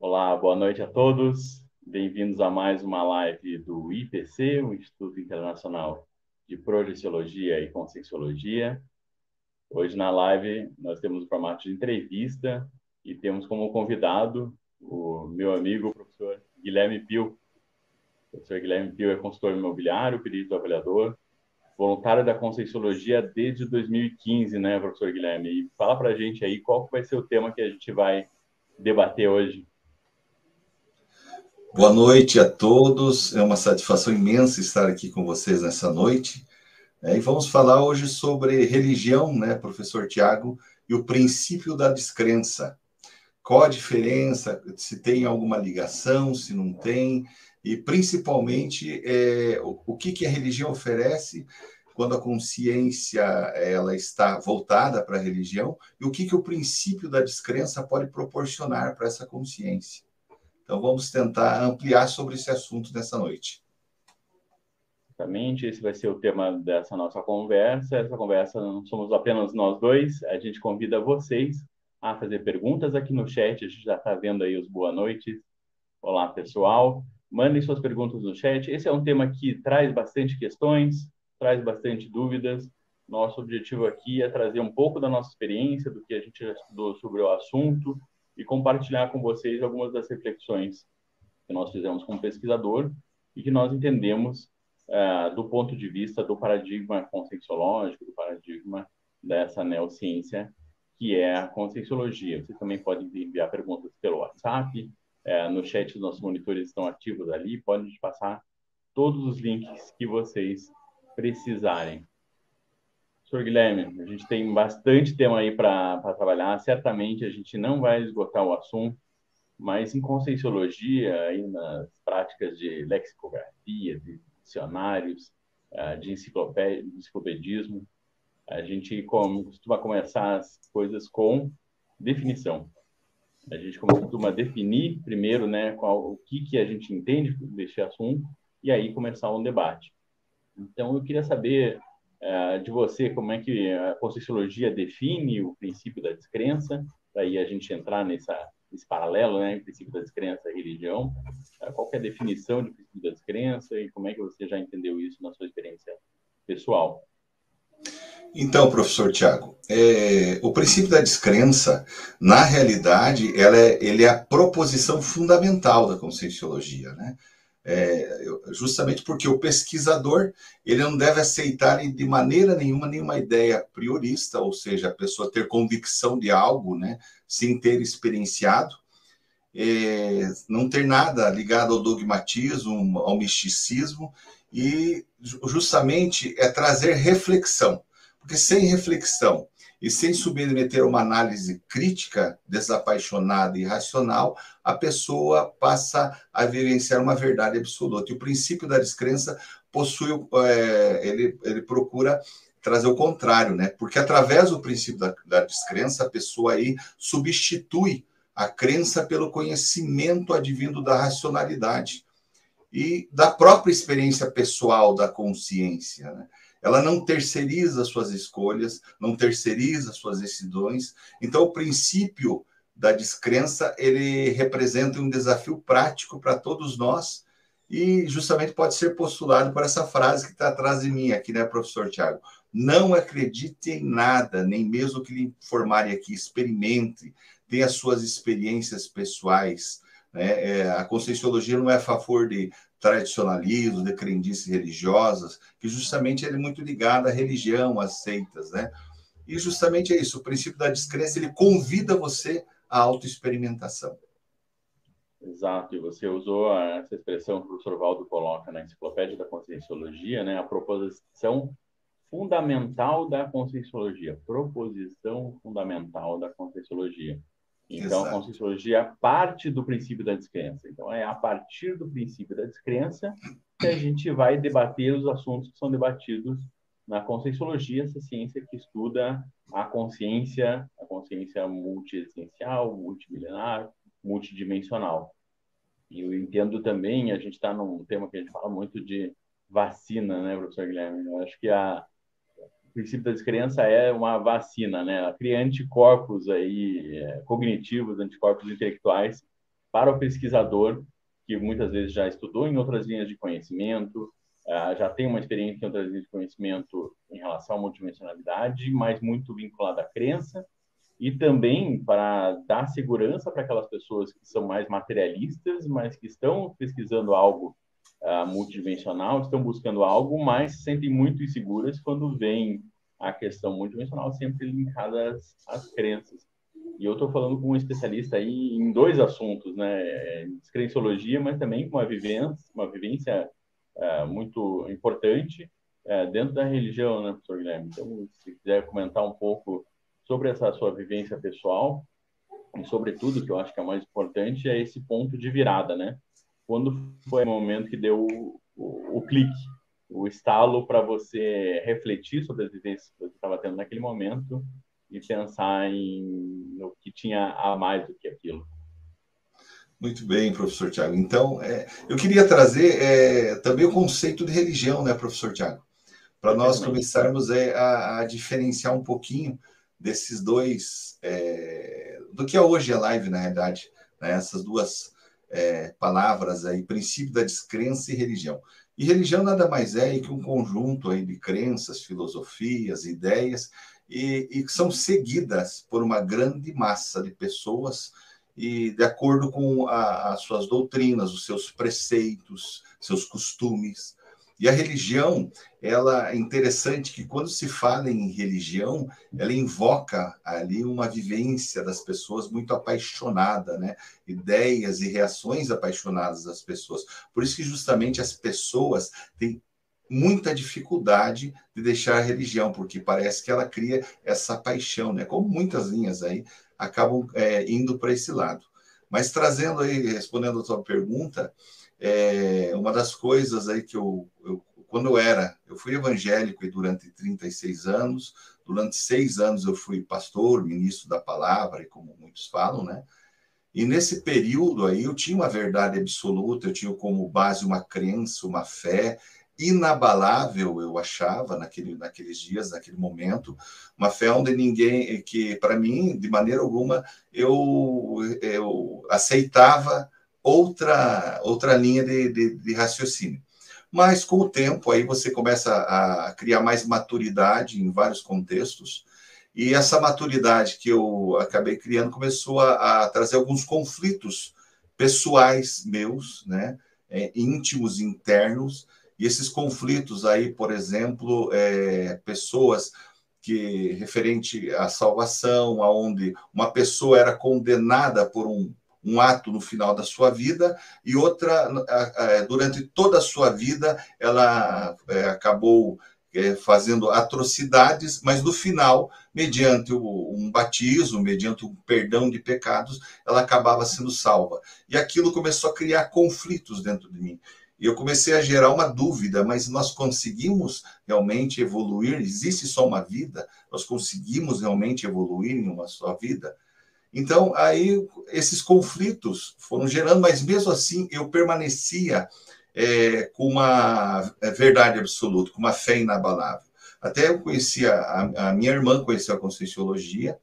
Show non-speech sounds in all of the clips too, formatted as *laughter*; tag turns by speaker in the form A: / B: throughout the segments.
A: Olá, boa noite a todos. Bem-vindos a mais uma live do IPC, o Instituto Internacional de Projeciologia e Conscienciologia. Hoje na live nós temos o formato de entrevista e temos como convidado o meu amigo, o professor Guilherme Pio. Professor Guilherme Pio é consultor imobiliário, perito avaliador, voluntário da Conscienciologia desde 2015, né, professor Guilherme? E fala para a gente aí qual vai ser o tema que a gente vai debater hoje.
B: Boa noite a todos. É uma satisfação imensa estar aqui com vocês nessa noite. É, e vamos falar hoje sobre religião, né, professor Tiago, e o princípio da descrença. Qual a diferença? Se tem alguma ligação, se não tem, e principalmente é, o, o que, que a religião oferece quando a consciência ela está voltada para a religião e o que, que o princípio da descrença pode proporcionar para essa consciência. Então, vamos tentar ampliar sobre esse assunto nessa noite.
A: Exatamente, esse vai ser o tema dessa nossa conversa. Essa conversa não somos apenas nós dois, a gente convida vocês a fazer perguntas aqui no chat. A gente já está vendo aí os boa noites. Olá, pessoal. Mandem suas perguntas no chat. Esse é um tema que traz bastante questões, traz bastante dúvidas. Nosso objetivo aqui é trazer um pouco da nossa experiência, do que a gente já estudou sobre o assunto, e compartilhar com vocês algumas das reflexões que nós fizemos como pesquisador e que nós entendemos uh, do ponto de vista do paradigma conscienciológico, do paradigma dessa neociência, que é a conscienciologia. Vocês também podem enviar perguntas pelo WhatsApp, uh, no chat os nossos monitores estão ativos ali, podem passar todos os links que vocês precisarem. Professor Guilherme, a gente tem bastante tema aí para trabalhar. Certamente a gente não vai esgotar o assunto, mas em conscienciologia, aí nas práticas de lexicografia, de dicionários, ah, de enciclopedismo, a gente costuma começar as coisas com definição. A gente costuma definir primeiro, né, qual, o que que a gente entende deste assunto e aí começar um debate. Então eu queria saber é, de você, como é que a Conscienciologia define o princípio da descrença, para aí a gente entrar nessa, nesse paralelo, né, princípio da descrença e religião. É, qual é a definição de princípio da descrença e como é que você já entendeu isso na sua experiência pessoal?
B: Então, professor Tiago, é, o princípio da descrença, na realidade, ela é, ele é a proposição fundamental da conscienciologia, né? É, justamente porque o pesquisador ele não deve aceitar de maneira nenhuma nenhuma ideia priorista, ou seja, a pessoa ter convicção de algo, né, sem ter experienciado, é, não ter nada ligado ao dogmatismo, ao misticismo, e justamente é trazer reflexão, porque sem reflexão e sem submeter uma análise crítica, desapaixonada e racional, a pessoa passa a vivenciar uma verdade absoluta. E o princípio da descrença possui, é, ele, ele procura trazer o contrário, né? Porque através do princípio da, da descrença, a pessoa aí substitui a crença pelo conhecimento advindo da racionalidade e da própria experiência pessoal da consciência, né? Ela não terceiriza suas escolhas, não terceiriza suas decisões. Então, o princípio da descrença, ele representa um desafio prático para todos nós e justamente pode ser postulado por essa frase que está atrás de mim aqui, né, professor Tiago? Não acredite em nada, nem mesmo que lhe informarem aqui, experimente, tenha suas experiências pessoais. Né? É, a conscienciologia não é a favor de tradicionalismo, de crendices religiosas, que justamente ele é muito ligado à religião, às seitas, né? E justamente é isso, o princípio da descrença, ele convida você à autoexperimentação.
A: Exato, e você usou essa expressão que o professor Valdo coloca na Enciclopédia da Conscienciologia, né? A proposição fundamental da Conscienciologia, proposição fundamental da Conscienciologia. Então, Exato. a Conscienciologia parte do princípio da descrença. Então, é a partir do princípio da descrença que a gente vai debater os assuntos que são debatidos na Conscienciologia, essa ciência que estuda a consciência, a consciência multiexistencial, multimilenar, multidimensional. eu entendo também, a gente está num tema que a gente fala muito de vacina, né, professor Guilherme? Eu acho que a, princípio da descrença é uma vacina, né? Ela cria anticorpos aí, é, cognitivos, anticorpos intelectuais para o pesquisador que muitas vezes já estudou em outras linhas de conhecimento, é, já tem uma experiência em outras linhas de conhecimento em relação à multidimensionalidade, mas muito vinculada à crença, e também para dar segurança para aquelas pessoas que são mais materialistas, mas que estão pesquisando algo uh, multidimensional, estão buscando algo, mas se sentem muito inseguras quando vem a questão multidimensional sempre linkada às, às crenças. E eu estou falando com um especialista aí em dois assuntos, né? Descrenciologia, mas também com uma vivência, uma vivência uh, muito importante uh, dentro da religião, né, professor Guilherme? Então, se quiser comentar um pouco sobre essa sua vivência pessoal e, sobretudo, que eu acho que é mais importante, é esse ponto de virada, né? Quando foi o momento que deu o, o, o clique, o estalo para você refletir sobre as vivências que você estava tendo naquele momento e pensar em no que tinha a mais do que aquilo.
B: Muito bem, professor Tiago. Então, é, eu queria trazer é, também o conceito de religião, né, professor Tiago? Para nós começarmos é, a, a, diferenciar um pouquinho desses dois, é, do que é hoje a live, na realidade, né? essas duas é, palavras aí, princípio da descrença e religião. E religião nada mais é que um conjunto aí de crenças, filosofias, ideias, e, e são seguidas por uma grande massa de pessoas e de acordo com as suas doutrinas, os seus preceitos, seus costumes, e a religião, ela é interessante que quando se fala em religião, ela invoca ali uma vivência das pessoas muito apaixonada, né? Ideias e reações apaixonadas das pessoas. Por isso que justamente as pessoas têm muita dificuldade de deixar a religião, porque parece que ela cria essa paixão, né? Como muitas linhas aí acabam é, indo para esse lado. Mas trazendo aí, respondendo a sua pergunta, é, uma das coisas aí que eu, eu, quando eu era, eu fui evangélico e durante 36 anos, durante seis anos eu fui pastor, ministro da palavra, e como muitos falam, né? E nesse período aí eu tinha uma verdade absoluta, eu tinha como base uma crença, uma fé inabalável, eu achava, naquele, naqueles dias, naquele momento, uma fé onde ninguém, que para mim, de maneira alguma, eu, eu aceitava outra, outra linha de, de, de raciocínio. Mas com o tempo aí você começa a criar mais maturidade em vários contextos, e essa maturidade que eu acabei criando começou a, a trazer alguns conflitos pessoais meus, né, é, íntimos, internos, e esses conflitos aí, por exemplo, é, pessoas que referente à salvação, aonde uma pessoa era condenada por um um ato no final da sua vida e outra durante toda a sua vida ela é, acabou é, fazendo atrocidades, mas no final, mediante um batismo, mediante um perdão de pecados, ela acabava sendo salva. E aquilo começou a criar conflitos dentro de mim. E eu comecei a gerar uma dúvida, mas nós conseguimos realmente evoluir? Existe só uma vida? Nós conseguimos realmente evoluir em uma só vida? Então, aí esses conflitos foram gerando, mas mesmo assim eu permanecia é, com uma é, verdade absoluta, com uma fé inabalável. Até eu conhecia, a, a minha irmã conheceu a Conscienciologia,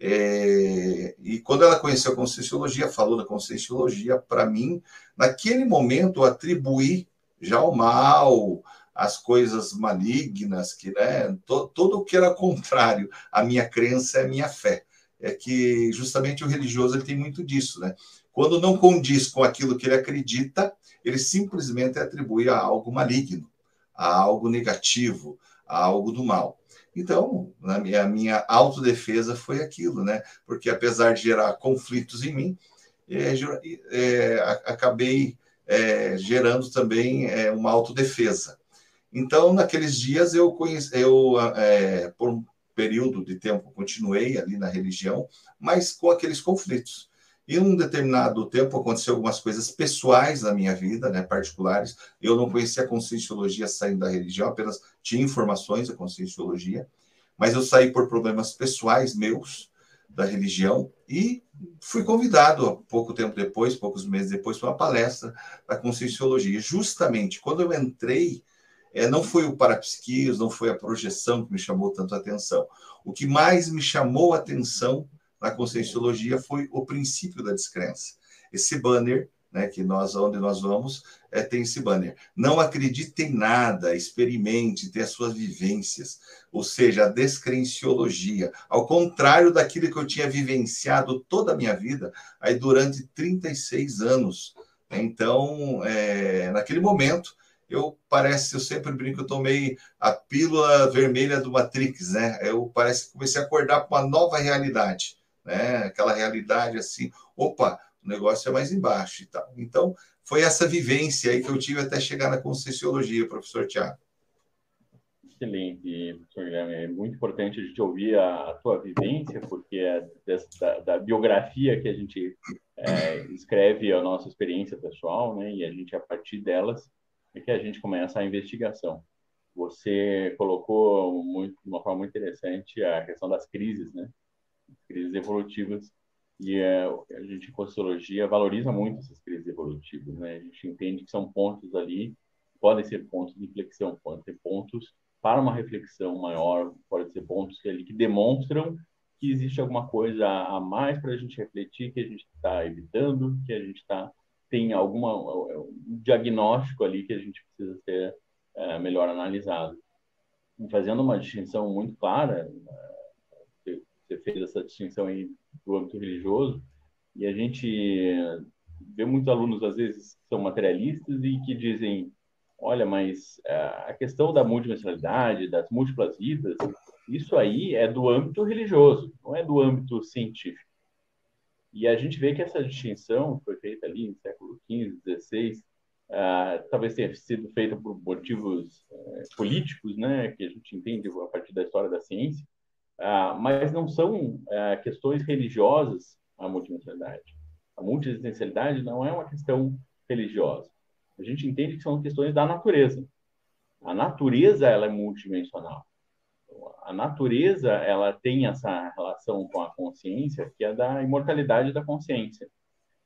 B: é, e quando ela conheceu a Conscienciologia, falou da Conscienciologia, para mim, naquele momento, eu atribuí já o mal, as coisas malignas, que né, to, todo o que era contrário à minha crença é a minha fé é que justamente o religioso ele tem muito disso, né? Quando não condiz com aquilo que ele acredita, ele simplesmente atribui a algo maligno, a algo negativo, a algo do mal. Então, na minha, a minha autodefesa foi aquilo, né? Porque apesar de gerar conflitos em mim, é, é, acabei é, gerando também é, uma autodefesa. Então, naqueles dias eu conheci, eu é, por período de tempo continuei ali na religião, mas com aqueles conflitos. E um determinado tempo aconteceu algumas coisas pessoais na minha vida, né, particulares. Eu não conhecia a conscienciologia saindo da religião, apenas tinha informações da conscienciologia, mas eu saí por problemas pessoais meus, da religião e fui convidado pouco tempo depois, poucos meses depois, para uma palestra da Conscienciologia. Justamente quando eu entrei, é, não foi o parapsiquias, não foi a projeção que me chamou tanto a atenção. O que mais me chamou a atenção na Conscienciologia foi o princípio da descrença. Esse banner né, que nós, onde nós vamos, é, tem esse banner. Não acredite em nada, experimente, tenha suas vivências, ou seja, a descrenciologia, ao contrário daquilo que eu tinha vivenciado toda a minha vida, aí durante 36 anos. Então, é, naquele momento, eu parece, eu sempre brinco, eu tomei a pílula vermelha do Matrix, né? Eu parece que comecei a acordar com uma nova realidade, né? Aquela realidade assim, opa, o negócio é mais embaixo e tal. Então, foi essa vivência aí que eu tive até chegar na Conscienciologia, professor Tiago.
A: Excelente, professor Guilherme. É muito importante a gente ouvir a, a tua vivência, porque é dessa, da, biografia que a gente é, escreve a nossa experiência pessoal, né? E a gente, a partir delas, é que a gente começa a investigação. Você colocou muito, de uma forma muito interessante a questão das crises, né? Crises evolutivas e é, a gente, em Consciologia, valoriza muito essas crises evolutivas. Né? A gente entende que são pontos ali, podem ser pontos de inflexão, podem ser pontos para uma reflexão maior, podem ser pontos que, ali, que demonstram que existe alguma coisa a mais para a gente refletir, que a gente está evitando, que a gente está tem alguma um diagnóstico ali que a gente precisa ter é, melhor analisado. E fazendo uma distinção muito clara, você fez essa distinção aí do âmbito religioso, e a gente vê muitos alunos, às vezes, que são materialistas e que dizem, olha, mas é, a questão da multidimensionalidade, das múltiplas vidas, isso aí é do âmbito religioso, não é do âmbito científico. E a gente vê que essa distinção foi feita ali no século XV, XVI, uh, talvez tenha sido feita por motivos uh, políticos, né, que a gente entende a partir da história da ciência, ah, mas não são ah, questões religiosas a multidimensionalidade. A multidimensionalidade não é uma questão religiosa. A gente entende que são questões da natureza. A natureza ela é multidimensional. A natureza ela tem essa relação com a consciência que é da imortalidade da consciência.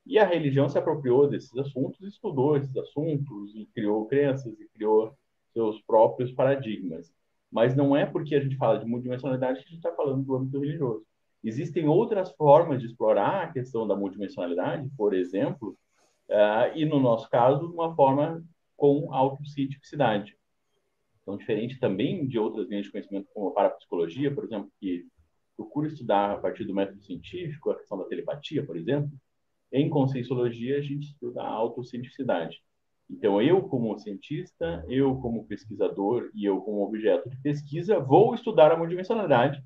A: E a religião se apropriou desses assuntos, estudou esses assuntos e criou crenças e criou seus próprios paradigmas. Mas não é porque a gente fala de multidimensionalidade que a gente está falando do âmbito religioso. Existem outras formas de explorar a questão da multidimensionalidade, por exemplo, uh, e no nosso caso, uma forma com autocientificidade. Então, diferente também de outras linhas de conhecimento, como a parapsicologia, por exemplo, que procura estudar a partir do método científico, a questão da telepatia, por exemplo, em conscienciologia a gente estuda a autocientificidade. Então, eu, como cientista, eu, como pesquisador e eu, como objeto de pesquisa, vou estudar a multidimensionalidade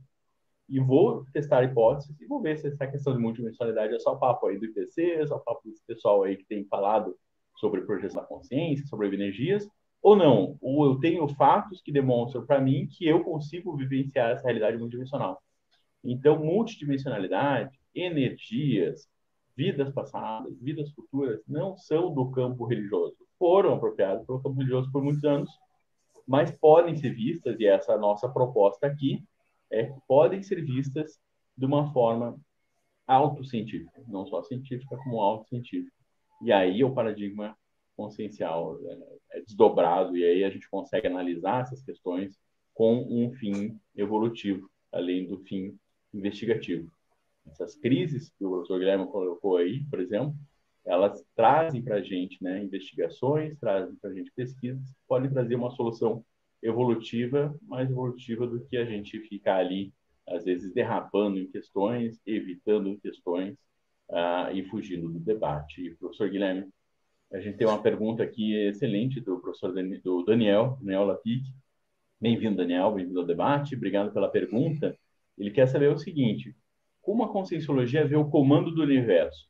A: e vou testar hipóteses e vou ver se essa questão de multidimensionalidade é só papo aí do IPC, é só papo desse pessoal aí que tem falado sobre projeção da consciência, sobre energias, ou não. Ou eu tenho fatos que demonstram para mim que eu consigo vivenciar essa realidade multidimensional. Então, multidimensionalidade, energias, vidas passadas, vidas futuras, não são do campo religioso foram apropriadas pelo campo religioso por muitos anos, mas podem ser vistas, e essa é nossa proposta aqui, é podem ser vistas de uma forma autocientífica, não só científica, como autocientífica. E aí o paradigma consciencial é, é desdobrado, e aí a gente consegue analisar essas questões com um fim evolutivo, além do fim investigativo. Essas crises que o professor Guilherme colocou aí, por exemplo, elas trazem para a gente né, investigações, trazem para a gente pesquisas, podem trazer uma solução evolutiva, mais evolutiva do que a gente ficar ali, às vezes, derrapando em questões, evitando questões uh, e fugindo do debate. E, professor Guilherme, a gente tem uma pergunta aqui excelente do professor Dan do Daniel, Daniel Lapic. Bem-vindo, Daniel, bem-vindo ao debate, obrigado pela pergunta. Ele quer saber o seguinte, como a conscienciologia vê o comando do universo?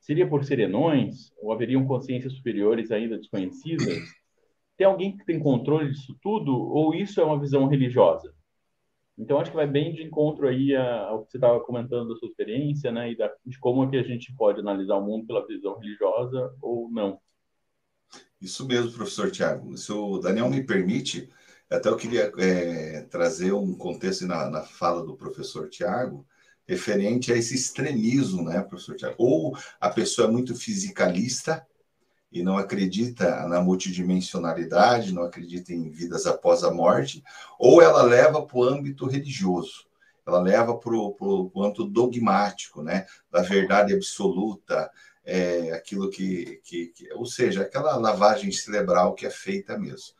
A: Seria por serenões? Ou haveriam consciências superiores ainda desconhecidas? Tem alguém que tem controle disso tudo? Ou isso é uma visão religiosa? Então, acho que vai bem de encontro aí ao que você estava comentando da sua experiência, né? E da, de como é que a gente pode analisar o mundo pela visão religiosa ou não.
B: Isso mesmo, professor Tiago. Se o Daniel me permite, até eu queria é, trazer um contexto na, na fala do professor Tiago, referente a esse extremismo, né, professor Tiago? Ou a pessoa é muito fisicalista e não acredita na multidimensionalidade, não acredita em vidas após a morte, ou ela leva para o âmbito religioso, ela leva para o âmbito dogmático, né, da verdade absoluta, é, aquilo que, que, que, ou seja, aquela lavagem cerebral que é feita mesmo.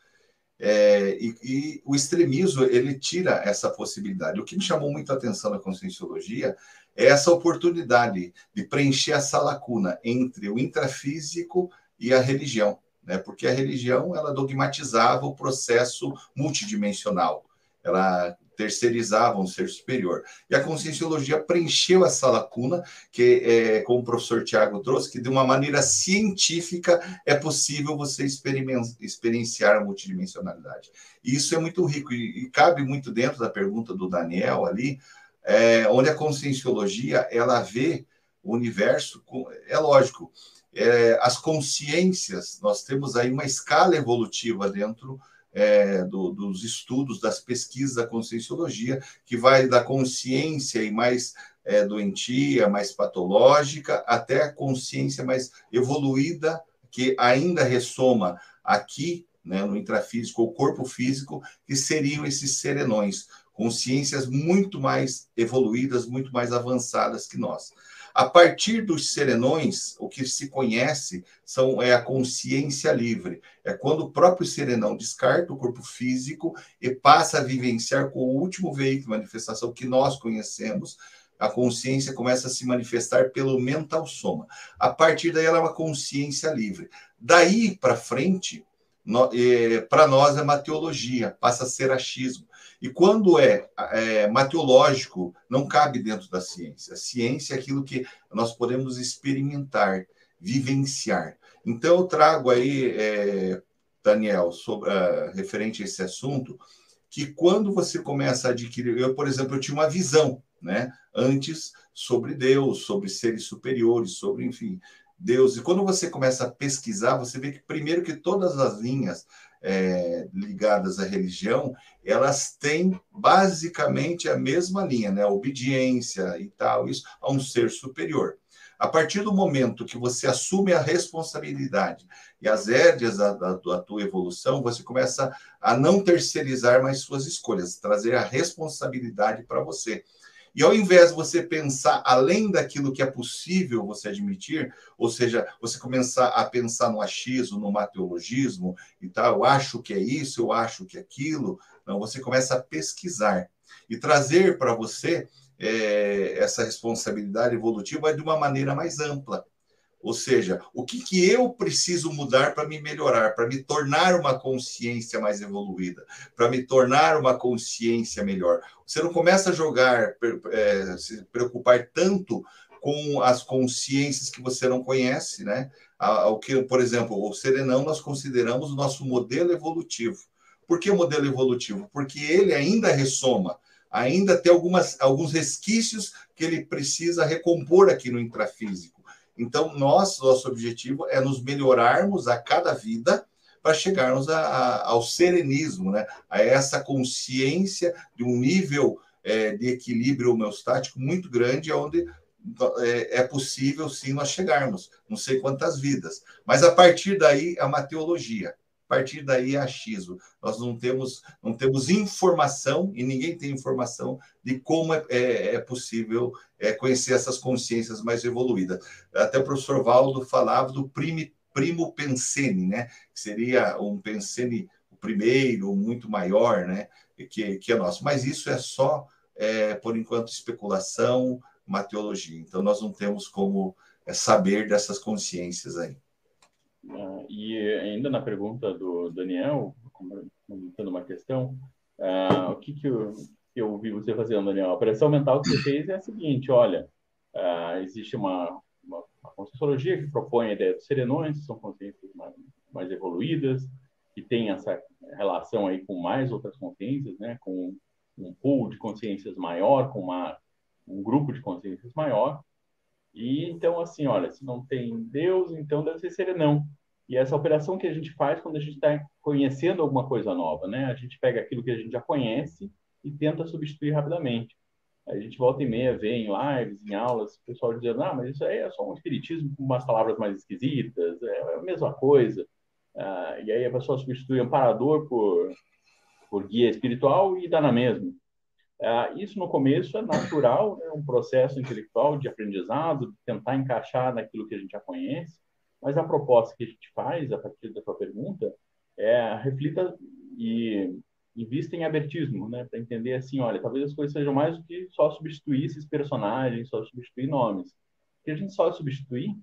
B: É, e, e, o extremismo ele tira essa possibilidade. O que me chamou muito a atenção na conscienciologia é essa oportunidade de preencher essa lacuna entre o intrafísico e a religião, né? Porque a religião ela dogmatizava o processo multidimensional. Ela terceirizava um ser superior. E a conscienciologia preencheu essa lacuna, que, é, como o professor Tiago trouxe, que de uma maneira científica é possível você experienciar a multidimensionalidade. E isso é muito rico e, e cabe muito dentro da pergunta do Daniel ali, é, onde a conscienciologia ela vê o universo, é lógico, é, as consciências, nós temos aí uma escala evolutiva dentro é, do, dos estudos, das pesquisas da conscienciologia, que vai da consciência e mais é, doentia, mais patológica, até a consciência mais evoluída, que ainda ressoma aqui, né, no intrafísico, o corpo físico, que seriam esses serenões, consciências muito mais evoluídas, muito mais avançadas que nós. A partir dos serenões, o que se conhece são, é a consciência livre. É quando o próprio serenão descarta o corpo físico e passa a vivenciar com o último veículo de manifestação que nós conhecemos, a consciência começa a se manifestar pelo mental soma. A partir daí, ela é uma consciência livre. Daí para frente, é, para nós é mateologia, passa a ser achismo. E quando é, é mateológico, não cabe dentro da ciência. A ciência é aquilo que nós podemos experimentar, vivenciar. Então, eu trago aí, é, Daniel, sobre, uh, referente a esse assunto, que quando você começa a adquirir. Eu, por exemplo, eu tinha uma visão, né? Antes sobre Deus, sobre seres superiores, sobre, enfim, Deus. E quando você começa a pesquisar, você vê que, primeiro, que todas as linhas é, ligadas à religião, elas têm basicamente a mesma linha, né? Obediência e tal, isso a um ser superior. A partir do momento que você assume a responsabilidade e as rédeas da, da, da, tua evolução, você começa a não terceirizar mais suas escolhas, trazer a responsabilidade para você. E ao invés de você pensar além daquilo que é possível você admitir, ou seja, você começar a pensar no achismo, no mateologismo e tal, eu acho que é isso, eu acho que é aquilo, não, você começa a pesquisar e trazer para você é, essa responsabilidade evolutiva de uma maneira mais ampla. Ou seja, o que, que eu preciso mudar para me melhorar, para me tornar uma consciência mais evoluída, para me tornar uma consciência melhor. Você não começa a jogar, é, se preocupar tanto com as consciências que você não conhece, né? O que, por exemplo, o serenão nós consideramos o nosso modelo evolutivo. Por que modelo evolutivo? Porque ele ainda ressoma, ainda tem algumas, alguns resquícios que ele precisa recompor aqui no intrafísico. Então, nós, nosso objetivo é nos melhorarmos a cada vida para chegarmos a, a, ao serenismo, né? a essa consciência de um nível é, de equilíbrio homeostático muito grande, onde é, é, possível sim nós chegarmos, não sei quantas vidas. Mas a partir daí, a mateologia. A partir daí é achismo. Nós não temos, não temos informação, e ninguém tem informação de como é, é, é possível é, conhecer essas consciências mais evoluídas. Até o professor Valdo falava do primi, primo pensene, né? que seria um pensene o primeiro, muito maior, né? que, que é nosso. Mas isso é só, é, por enquanto, especulação, mateologia. Então, nós não temos como é, saber dessas consciências aí.
A: Uh, e ainda na pergunta do Daniel, comentando uma questão, uh, o que, que eu, eu ouvi você fazendo, Daniel? A pressão mental que você fez é a seguinte: olha, uh, existe uma, uma, uma que propõe a ideia dos serenões, que são consciências mais, mais evoluídas, que tem essa relação aí com mais outras consciências, né? com um pool de consciências maior, com uma, um grupo de consciências maior, e então, assim, olha, se não tem Deus, então deve ser serenão. E essa operação que a gente faz quando a gente está conhecendo alguma coisa nova, né? A gente pega aquilo que a gente já conhece e tenta substituir rapidamente. A gente volta e meia vê em lives, em aulas, o pessoal dizendo, ah, mas isso aí é só um espiritismo com umas palavras mais esquisitas, é a mesma coisa. Ah, e aí a pessoa substitui amparador por, por guia espiritual e dá na mesma. Ah, isso no começo é natural, é né, um processo intelectual de aprendizado, de tentar encaixar naquilo que a gente já conhece, mas a proposta que a gente faz a partir da sua pergunta é reflita e invista em abertismo, né, para entender assim, olha, talvez as coisas sejam mais do que só substituir esses personagens, só substituir nomes. Se a gente só substituir,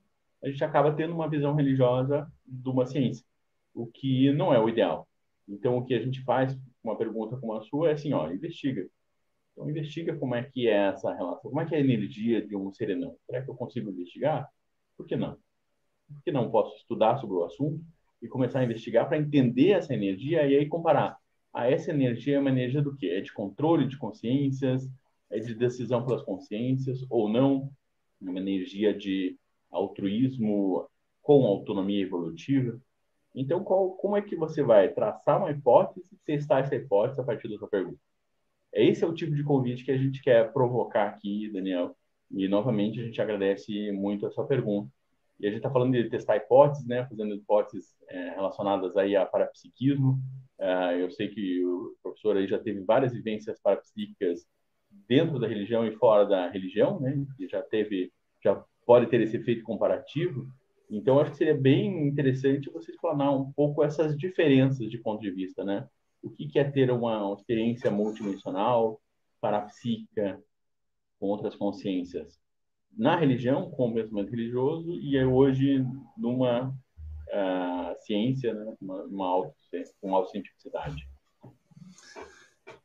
A: a gente acaba tendo uma visão religiosa de uma ciência, o que não é o ideal. Então, o que a gente faz, uma pergunta como a sua, é assim, ó, investiga. Então, investiga como é que é essa relação, como é que é a energia de um serenão. Será que eu consigo investigar? Por que não? Por que não posso estudar sobre o assunto e começar a investigar para entender essa energia e aí comparar a essa energia é uma energia do quê? É de controle de consciências, é de decisão pelas consciências ou não? É uma energia de altruísmo com autonomia evolutiva? Então, qual, como é que você vai traçar uma hipótese e testar essa hipótese a partir da sua pergunta? Esse é o tipo de convite que a gente quer provocar aqui, Daniel. E, novamente, a gente agradece muito a sua pergunta. E a gente está falando de testar hipóteses, né? Fazendo hipóteses é, relacionadas aí a parapsiquismo, Uh, eu sei que o professor aí já teve várias vivências parapsíquicas dentro da religião e fora da religião, né? E já teve, já pode ter esse efeito comparativo. Então, acho que seria bem interessante você explanar um pouco essas diferenças de ponto de vista, né? O que, é ter uma, experiência multidimensional, parapsíquica, com outras consciências? Na religião, com o pensamento religioso, e hoje numa uh, ciência, né? uma, uma auto com autocientificidade.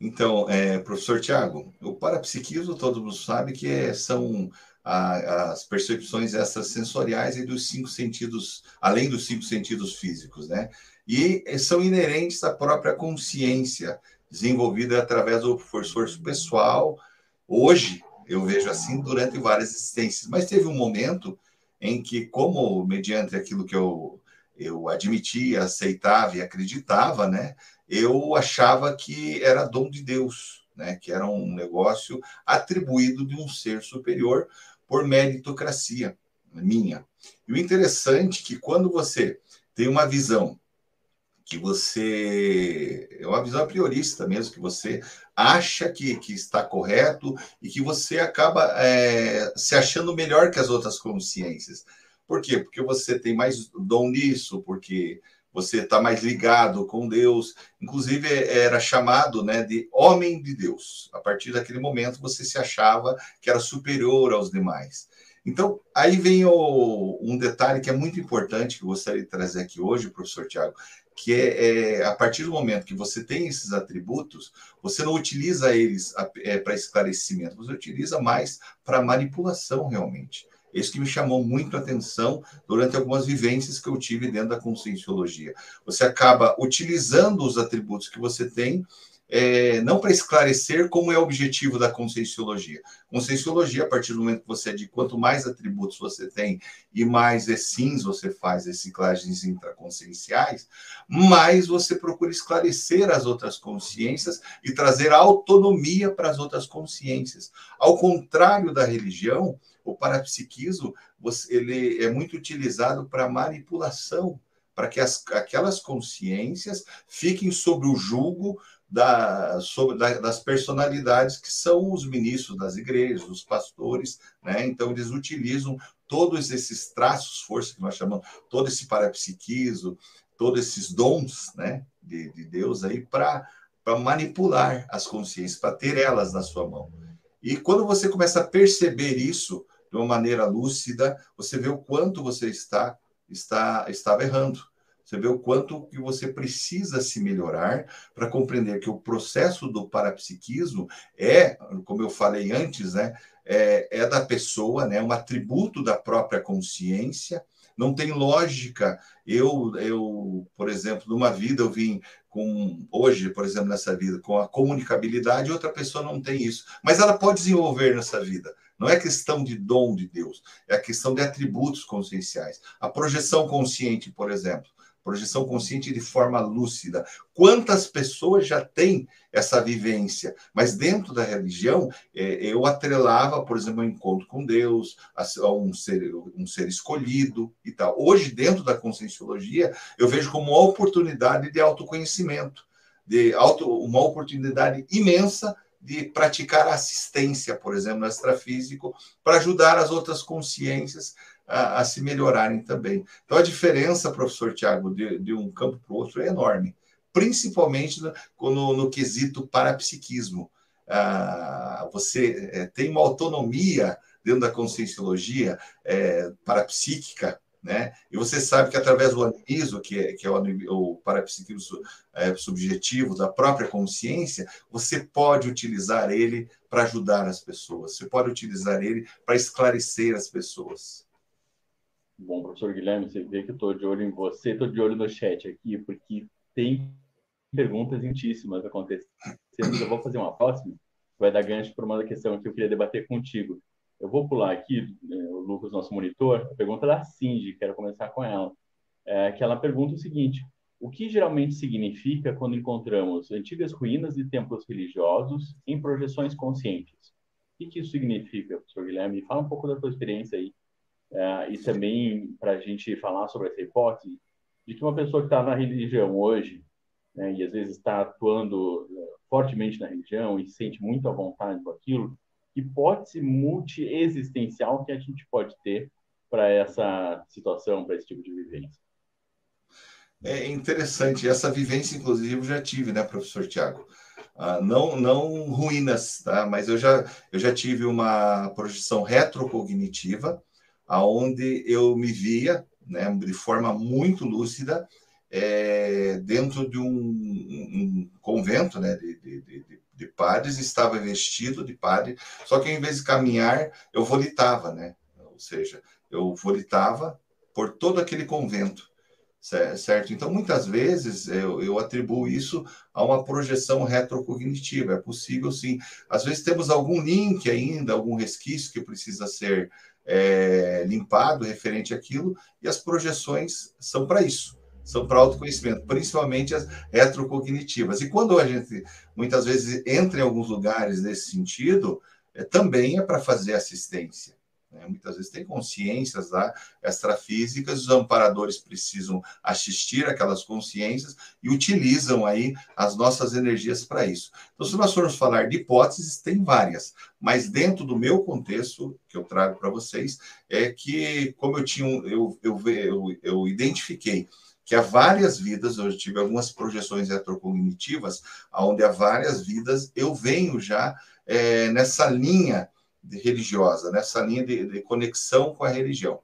B: Então, é, professor Tiago, o parapsiquismo, todo mundo sabe que é, são a, as percepções extrasensoriais e dos cinco sentidos, além dos cinco sentidos físicos, né? E são inerentes à própria consciência, desenvolvida através do esforço pessoal. Hoje, eu vejo assim, durante várias existências. Mas teve um momento em que, como mediante aquilo que eu eu admitia, aceitava e acreditava, né? Eu achava que era dom de Deus, né? Que era um negócio atribuído de um ser superior por meritocracia minha. E o interessante é que quando você tem uma visão que você é uma visão priorista mesmo, que você acha que, que está correto e que você acaba é, se achando melhor que as outras consciências. Por quê? Porque você tem mais dom nisso, porque você está mais ligado com Deus. Inclusive, era chamado né, de homem de Deus. A partir daquele momento, você se achava que era superior aos demais. Então, aí vem o, um detalhe que é muito importante, que eu gostaria de trazer aqui hoje, professor Tiago, que é, é, a partir do momento que você tem esses atributos, você não utiliza eles é, para esclarecimento, você utiliza mais para manipulação realmente. Isso que me chamou muito a atenção durante algumas vivências que eu tive dentro da conscienciologia. Você acaba utilizando os atributos que você tem é, não para esclarecer como é o objetivo da conscienciologia. Conscienciologia, a partir do momento que você é de quanto mais atributos você tem e mais sims você faz, reciclagens intraconscienciais, mais você procura esclarecer as outras consciências e trazer autonomia para as outras consciências. Ao contrário da religião, o parapsiquismo ele é muito utilizado para manipulação, para que as, aquelas consciências fiquem sob o julgo da, sobre, da, das personalidades que são os ministros das igrejas, os pastores, né? Então eles utilizam todos esses traços, força que nós chamamos, todo esse parapsiquismo, todos esses dons, né, de, de Deus aí para manipular as consciências, para ter elas na sua mão. E quando você começa a perceber isso de uma maneira lúcida, você vê o quanto você está está estava errando. Você vê o quanto que você precisa se melhorar para compreender que o processo do parapsiquismo é, como eu falei antes, né, é, é da pessoa, né, um atributo da própria consciência. Não tem lógica. Eu, eu, por exemplo, numa vida eu vim com hoje, por exemplo, nessa vida, com a comunicabilidade, outra pessoa não tem isso, mas ela pode desenvolver nessa vida. Não é questão de dom de Deus, é a questão de atributos conscienciais. A projeção consciente, por exemplo projeção consciente de forma lúcida. Quantas pessoas já têm essa vivência? Mas dentro da religião, é, eu atrelava, por exemplo, um encontro com Deus, a um ser, um ser escolhido e tal. Hoje, dentro da conscienciologia, eu vejo como uma oportunidade de autoconhecimento, de auto, uma oportunidade imensa de praticar assistência, por exemplo, no extrafísico, para ajudar as outras consciências a, a, se melhorarem também. Então, a diferença, professor Tiago, de, de um campo para o outro é enorme, principalmente no, no, no quesito parapsiquismo. Ah, você é, tem uma autonomia dentro da conscienciologia é, parapsíquica né? E você sabe que através do animismo, que é, que é o, o parapsiquismo é, subjetivo da própria consciência, você pode utilizar ele para ajudar as pessoas, você pode utilizar ele para esclarecer as pessoas.
A: Bom, professor Guilherme, você vê que eu estou de olho em você, estou de olho no chat aqui, porque tem perguntas intíssimas acontecendo. Eu vou fazer uma próxima, vai dar gancho para uma questão que eu queria debater contigo. Eu vou pular aqui, né, o Lucas, nosso monitor, a pergunta da Cindy, quero começar com ela. É, que ela pergunta o seguinte: o que geralmente significa quando encontramos antigas ruínas de templos religiosos em projeções conscientes? O que, que isso significa, professor Guilherme? Fala um pouco da sua experiência aí. É, e também para a gente falar sobre essa hipótese de que uma pessoa que está na religião hoje, né, e às vezes está atuando é, fortemente na religião e se sente muito à vontade com aquilo, hipótese multiexistencial que a gente pode ter para essa situação, para esse tipo de vivência.
B: É interessante, essa vivência, inclusive, eu já tive, né, professor Tiago? Ah, não, não ruínas, tá? Mas eu já, eu já tive uma projeção retrocognitiva, aonde eu me via, né, de forma muito lúcida, é, dentro de um, um convento, né, de, de, de, de padres, estava vestido de padre, só que em vez de caminhar, eu volitava, né? Ou seja, eu volitava por todo aquele convento, certo? Então, muitas vezes eu, eu atribuo isso a uma projeção retrocognitiva. É possível, sim. Às vezes temos algum link ainda, algum resquício que precisa ser é, limpado referente àquilo, e as projeções são para isso são para autoconhecimento, principalmente as retrocognitivas. E quando a gente muitas vezes entra em alguns lugares nesse sentido, é, também é para fazer assistência. Né? Muitas vezes tem consciências lá extrafísicas, os amparadores precisam assistir aquelas consciências e utilizam aí as nossas energias para isso. Então, se nós formos falar de hipóteses, tem várias, mas dentro do meu contexto que eu trago para vocês é que como eu tinha eu, eu, eu, eu identifiquei que há várias vidas, eu tive algumas projeções retrocognitivas, onde há várias vidas eu venho já é, nessa linha religiosa, nessa linha de, de, conexão com a religião.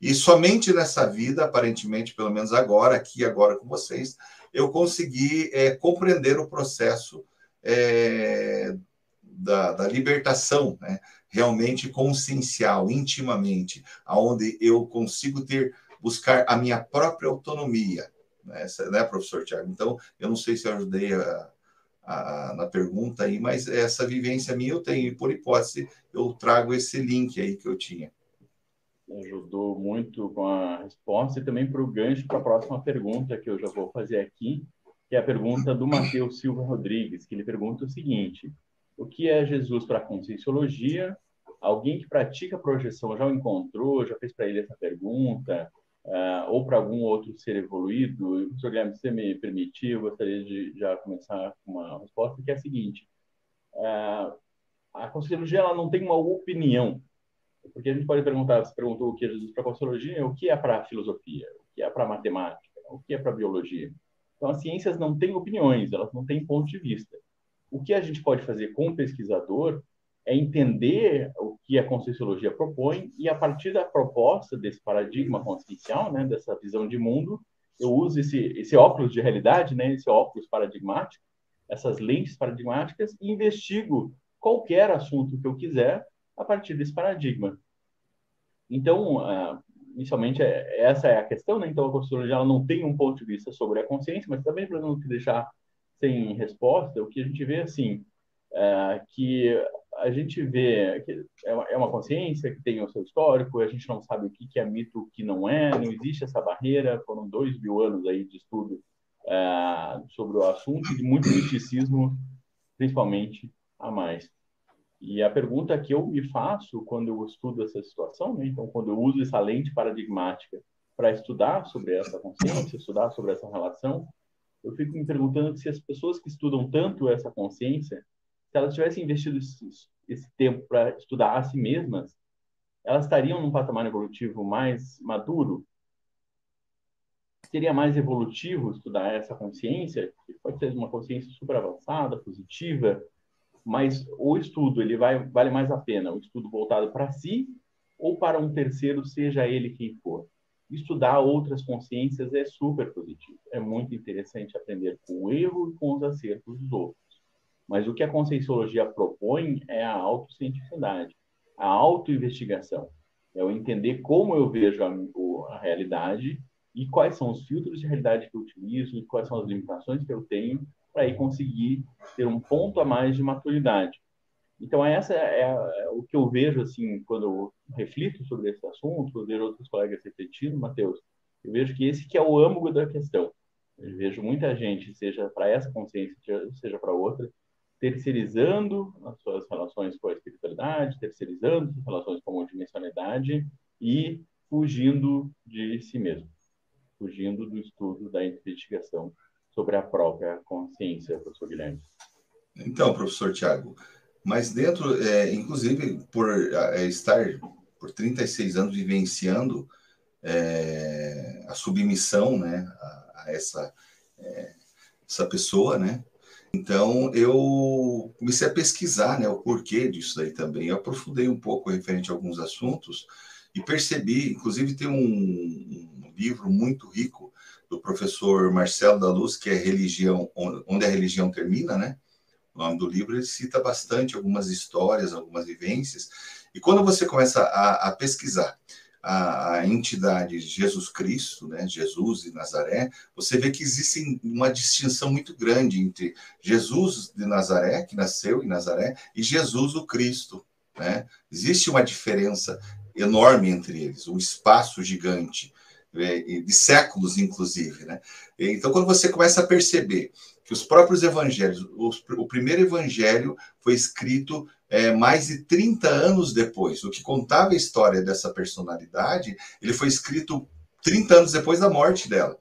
B: E somente nessa vida, aparentemente, pelo menos agora, aqui agora com vocês, eu consegui é, compreender o processo é, da, da, libertação, né? realmente consciencial, intimamente, aonde eu consigo ter buscar a minha própria autonomia, né, né professor Tiago? Então, eu não sei se eu ajudei a, a, na pergunta aí, mas essa vivência minha eu tenho, e por hipótese, eu trago esse link aí que eu tinha.
A: Ajudou muito com a resposta e também para o gancho para a próxima pergunta que eu já vou fazer aqui, que é a pergunta do Matheus Silva Rodrigues, que ele pergunta o seguinte: o que é Jesus para a conscienciologia? Alguém que pratica projeção já o encontrou, já fez para ele essa pergunta? Uh, ou para algum outro ser evoluído, professor Guilherme, se você me permitir, eu gostaria de já começar com uma resposta que é a seguinte: uh, a Conscienciologia ela não tem uma opinião, porque a gente pode perguntar, você perguntou o que é Jesus para a Conscienciologia, o que é para a filosofia, o que é para a matemática, o que é para a biologia. Então, as ciências não têm opiniões, elas não têm ponto de vista. O que a gente pode fazer com o pesquisador é entender o que a Conscienciologia propõe e, a partir da proposta desse paradigma consciencial, né, dessa visão de mundo, eu uso esse, esse óculos de realidade, né, esse óculos paradigmático, essas lentes paradigmáticas, e investigo qualquer assunto que eu quiser a partir desse paradigma. Então, uh, inicialmente, é, essa é a questão, né? Então, a Conscienciologia não tem um ponto de vista sobre a consciência, mas também, para não te deixar sem resposta, o que a gente vê, assim, é que a gente vê que é, é uma consciência que tem o seu histórico, a gente não sabe o que é mito, o que não é, não existe essa barreira. Foram dois mil anos aí de estudo é, sobre o assunto de muito misticismo, principalmente a mais. E a pergunta que eu me faço quando eu estudo essa situação, né? então, quando eu uso essa lente paradigmática para estudar sobre essa consciência, estudar sobre essa relação, eu fico me perguntando se as pessoas que estudam tanto essa consciência, se elas tivessem investido esse, esse tempo para estudar a si mesmas, elas estariam num patamar evolutivo mais maduro? Seria mais evolutivo estudar essa consciência, que pode ser uma consciência super avançada, positiva, mas o estudo ele vai vale mais a pena o estudo voltado para si ou para um terceiro, seja ele quem for. Estudar outras consciências é super positivo. É muito interessante aprender com o erro e com os acertos dos outros. Mas o que a conscienciologia propõe é a autocientificidade, a autoinvestigação. É o entender como eu vejo a, a realidade e quais são os filtros de realidade que eu utilizo e quais são as limitações que eu tenho para aí conseguir ter um ponto a mais de maturidade. Então essa é, é, o que eu vejo assim quando eu reflito sobre esse assunto, eu vejo outros colegas refletindo, Mateus, eu vejo que esse que é o âmago da questão. Eu vejo muita gente, seja para essa consciência, seja para outra, terceirizando as suas relações com a espiritualidade, terceirizando as relações com a multidimensionalidade e fugindo de si mesmo, fugindo do estudo, da investigação sobre a própria consciência, professor Guilherme?
B: Então, professor Tiago, mas dentro, é, inclusive, por é, estar por 36 anos vivenciando é, a submissão né, a, a essa, é, essa pessoa, né? Então, eu comecei a pesquisar né, o porquê disso daí também. Eu aprofundei um pouco referente a alguns assuntos e percebi, inclusive tem um, um livro muito rico do professor Marcelo da Luz, que é Religião, onde a religião termina, né? O nome do livro, ele cita bastante algumas histórias, algumas vivências. E quando você começa a, a pesquisar a, a, entidade Jesus Cristo, né, Jesus e Nazaré, você vê que existe uma distinção muito grande entre Jesus de Nazaré, que nasceu em Nazaré, e Jesus o Cristo. Né? Existe uma diferença enorme entre eles, um espaço gigante. É, de séculos, inclusive. Né? Então, quando você começa a perceber que os próprios evangelhos, os, o primeiro evangelho foi escrito é, mais de 30 anos depois, o que contava a história dessa personalidade, ele foi escrito 30 anos depois da morte dela.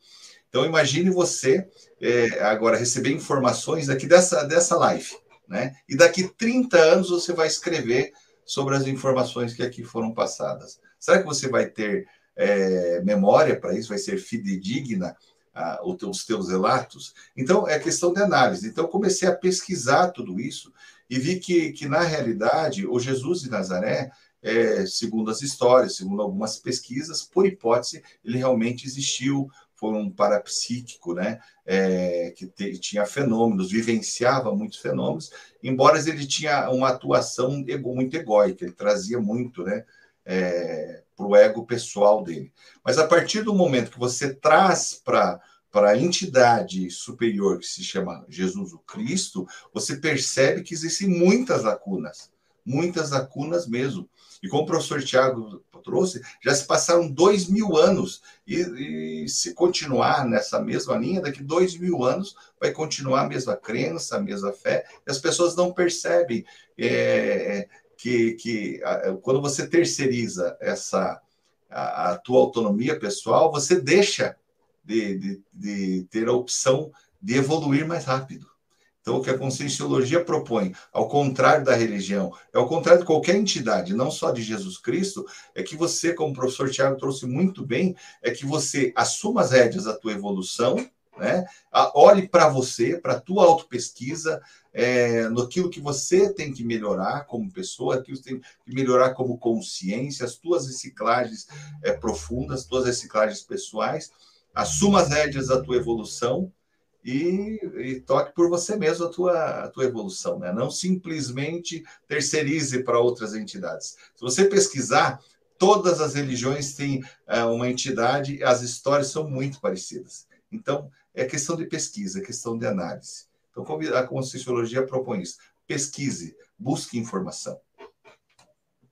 B: Então, imagine você é, agora receber informações daqui dessa, dessa live, né? E daqui 30 anos você vai escrever sobre as informações que aqui foram passadas. Será que você vai ter é, memória para isso, vai ser fidedigna a, os teus relatos. Então, é questão de análise. Então, comecei a pesquisar tudo isso e vi que, que na realidade, o Jesus de Nazaré, é, segundo as histórias, segundo algumas pesquisas, por hipótese, ele realmente existiu, foi um parapsíquico, né, é, que te, tinha fenômenos, vivenciava muitos fenômenos, embora ele tinha uma atuação ego, muito egóica, ele trazia muito, né, é, para o ego pessoal dele. Mas a partir do momento que você traz para para a entidade superior que se chama Jesus o Cristo, você percebe que existem muitas lacunas, muitas lacunas mesmo. E como o professor Tiago trouxe, já se passaram dois mil anos, e, e, se continuar nessa mesma linha, daqui dois mil anos vai continuar a mesma crença, a mesma fé, e as pessoas não percebem é, que, que quando você terceiriza essa a, a tua autonomia pessoal, você deixa de, de, de ter a opção de evoluir mais rápido. Então, o que a Conscienciologia propõe, ao contrário da religião, é ao contrário de qualquer entidade, não só de Jesus Cristo, é que você, como o professor Tiago trouxe muito bem, é que você assuma as rédeas da tua evolução, né? Olhe para você, para a tua autopesquisa, é, naquilo que você tem que melhorar como pessoa, aquilo que você tem que melhorar como consciência, as tuas reciclagens é, profundas, as tuas reciclagens pessoais, assuma as rédeas da tua evolução e, e, toque por você mesmo a tua, a tua evolução, né? Não simplesmente terceirize para outras entidades. Se você pesquisar, todas as religiões têm é, uma entidade, as histórias são muito parecidas. Então, é questão de pesquisa, é questão de análise. Então, a Conscienciologia propõe isso. Pesquise, busque informação.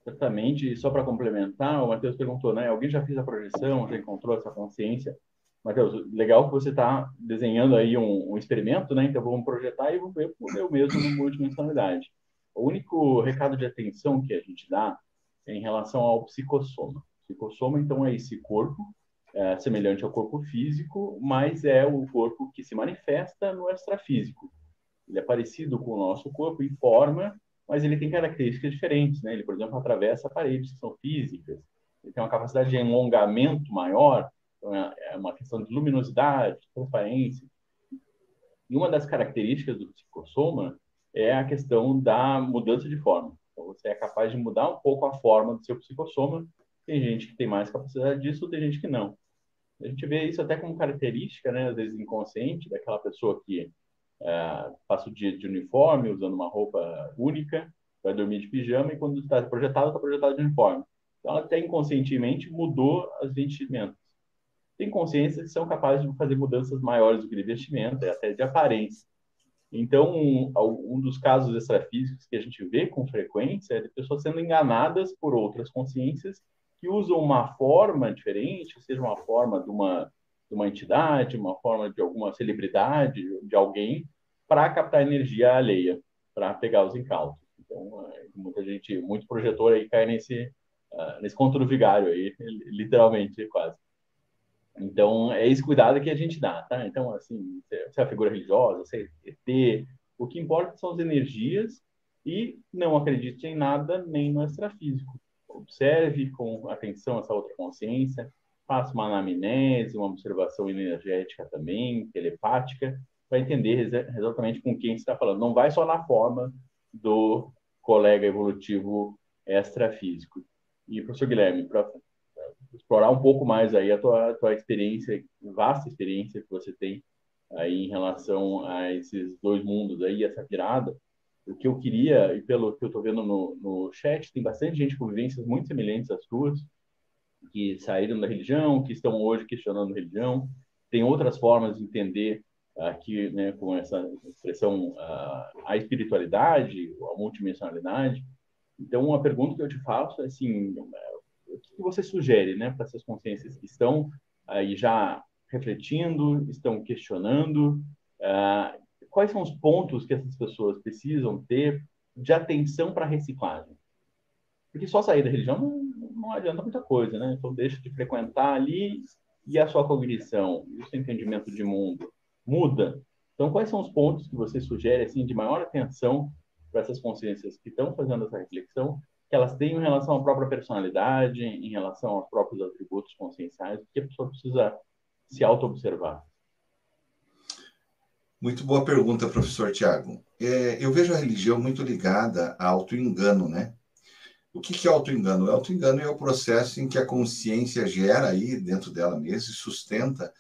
A: Exatamente, e só para complementar, o Matheus perguntou, né? Alguém já fez a projeção, já encontrou essa consciência? Matheus, legal que você está desenhando aí um, um, experimento, né? Então vamos projetar e vamos ver por eu mesmo no multidimensionalidade. O único recado de atenção que a gente dá é em relação ao psicossoma. O psicossoma, então, é esse corpo é, semelhante ao corpo físico, mas é o corpo que se manifesta no extrafísico. Ele é parecido com o nosso corpo em forma, mas ele tem características diferentes, né? Ele, por exemplo, atravessa paredes que são físicas. Ele tem uma capacidade de alongamento maior é, uma questão de luminosidade, transparência. E uma das características do psicossoma é a questão da mudança de forma. Então, você é capaz de mudar um pouco a forma do seu psicossoma. Tem gente que tem mais capacidade disso, tem gente que não. A gente vê isso até como característica, né, às vezes inconsciente, daquela pessoa que é, passa o dia de uniforme, usando uma roupa única, vai dormir de pijama e quando está projetado, está projetado de uniforme. Então, ela até inconscientemente mudou as vestimentas tem consciência que são capazes de fazer mudanças maiores do que de vestimenta, até de aparência. Então, um, um dos casos extrafísicos que a gente vê com frequência é de pessoas sendo enganadas por outras consciências que usam uma forma diferente, seja uma forma de uma, de uma entidade, uma forma de alguma celebridade, de alguém, para captar energia alheia, para pegar os incautos. Então, é, muita gente, muito projetor aí cai nesse, uh, nesse vigário aí, *laughs* literalmente, quase. Então, é esse cuidado que a gente dá, tá? Então, assim, se é a figura religiosa, se é ET, o que importa são as energias e não acredite em nada nem no extrafísico. Observe com atenção essa outra consciência, faça uma anamnese, uma observação energética também, telepática, para entender exatamente com quem está falando. Não vai só na forma do colega evolutivo extrafísico. E, professor Guilherme, para explorar um pouco mais aí a tua, tua experiência, vasta experiência que você tem aí em relação a esses dois mundos aí, essa virada. O que eu queria, e pelo que eu estou vendo no, no chat, tem bastante gente com vivências muito semelhantes às tuas, que saíram da religião, que estão hoje questionando a religião. Tem outras formas de entender aqui, né, com essa expressão, a, a espiritualidade, a multidimensionalidade. Então, uma pergunta que eu te faço é assim, o que você sugere né, para essas consciências que estão aí já refletindo, estão questionando? Uh, quais são os pontos que essas pessoas precisam ter de atenção para a reciclagem? Porque só sair da religião não, não adianta muita coisa, né? Então, deixa de frequentar ali e a sua cognição, e o seu entendimento de mundo muda. Então, quais são os pontos que você sugere assim de maior atenção para essas consciências que estão fazendo essa reflexão que elas têm em relação à própria personalidade, em relação aos próprios atributos conscienciais, que a pessoa precisa se auto-observar?
B: Muito boa pergunta, professor Tiago. É, eu vejo a religião muito ligada a auto-engano, né? O que, que é auto-engano? Auto-engano é o processo em que a consciência gera aí dentro dela mesma e sustenta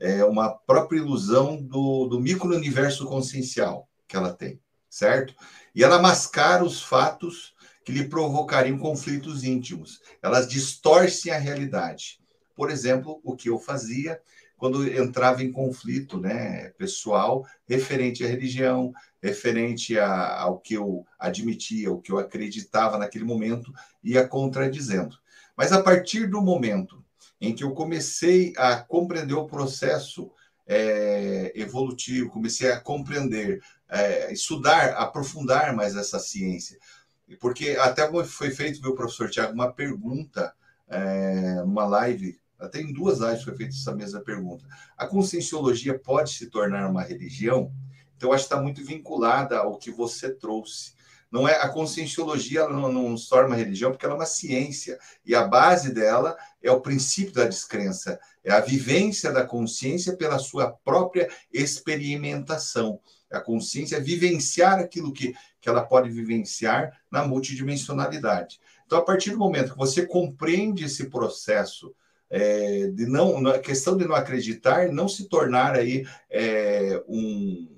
B: é, uma própria ilusão do, do micro-universo consciencial que ela tem, certo? E ela mascara os fatos que lhe provocariam conflitos íntimos. Elas distorcem a realidade. Por exemplo, o que eu fazia quando entrava em conflito né, pessoal referente à religião, referente a, ao que eu admitia, o que eu acreditava naquele momento, ia contradizendo. Mas a partir do momento em que eu comecei a compreender o processo é, evolutivo, comecei a compreender, é, estudar, aprofundar mais essa ciência, porque até foi feito, meu professor Tiago, uma pergunta é, numa live, até em duas lives foi feita essa mesma pergunta. A conscienciologia pode se tornar uma religião? Então, acho que está muito vinculada ao que você trouxe. Não é a conscienciologia ela não, não se torna uma religião porque ela é uma ciência e a base dela é o princípio da descrença, é a vivência da consciência pela sua própria experimentação. A consciência é vivenciar aquilo que, que ela pode vivenciar na multidimensionalidade. Então, a partir do momento que você compreende esse processo é, de não, a questão de não acreditar, não se tornar aí é, um,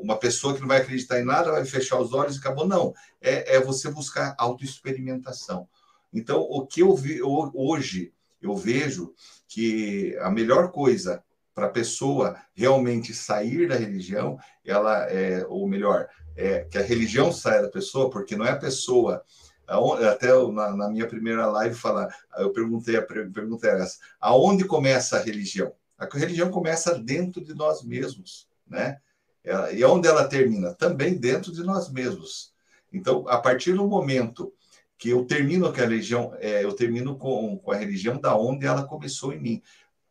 B: uma pessoa que não vai acreditar em nada, vai fechar os olhos e acabou. Não, é, é você buscar autoexperimentação. Então, o que eu vi hoje, eu vejo que a melhor coisa para a pessoa realmente sair da religião, ela é, ou melhor, é, que a religião saia da pessoa, porque não é a pessoa. Até na, na minha primeira live falar, eu perguntei a pergunta é essa: aonde começa a religião? A religião começa dentro de nós mesmos, né? E onde ela termina? Também dentro de nós mesmos. Então, a partir do momento que eu termino com a religião, é, eu termino com, com a religião da onde ela começou em mim.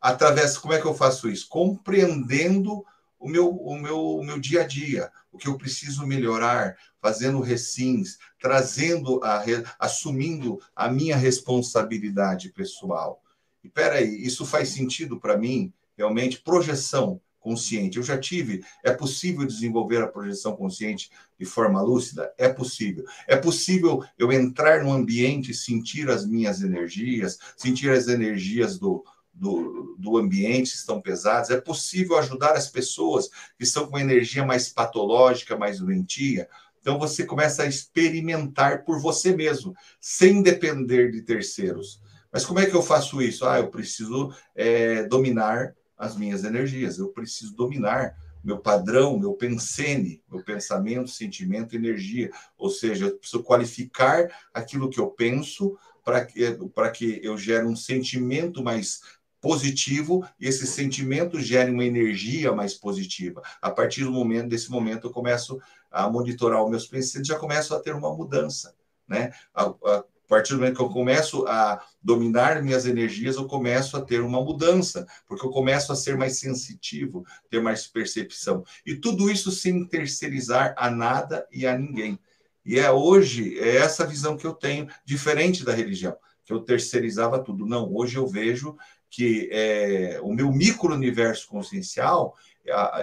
B: Através, como é que eu faço isso? Compreendendo o meu, o meu, o meu dia a dia, o que eu preciso melhorar, fazendo recins, trazendo, a, assumindo a minha responsabilidade pessoal. E peraí, isso faz sentido para mim? Realmente, projeção consciente. Eu já tive. É possível desenvolver a projeção consciente de forma lúcida? É possível. É possível eu entrar no ambiente sentir as minhas energias, sentir as energias do, do, do ambiente estão pesadas. É possível ajudar as pessoas que estão com energia mais patológica, mais doentia. Então você começa a experimentar por você mesmo, sem depender de terceiros. Mas como é que eu faço isso? Ah, eu preciso é, dominar as minhas energias. Eu preciso dominar meu padrão, meu pensene, meu pensamento, sentimento, energia. Ou seja, eu preciso qualificar aquilo que eu penso para que, que eu gere um sentimento mais positivo e esse sentimento gere uma energia mais positiva. A partir do momento desse momento eu começo a monitorar os meus pensamentos, já começo a ter uma mudança, né? A, a, partir do momento que eu começo a dominar minhas energias, eu começo a ter uma mudança, porque eu começo a ser mais sensitivo, ter mais percepção. E tudo isso sem terceirizar a nada e a ninguém. E é hoje, é essa visão que eu tenho, diferente da religião, que eu terceirizava tudo. Não, hoje eu vejo que é, o meu micro-universo consciencial,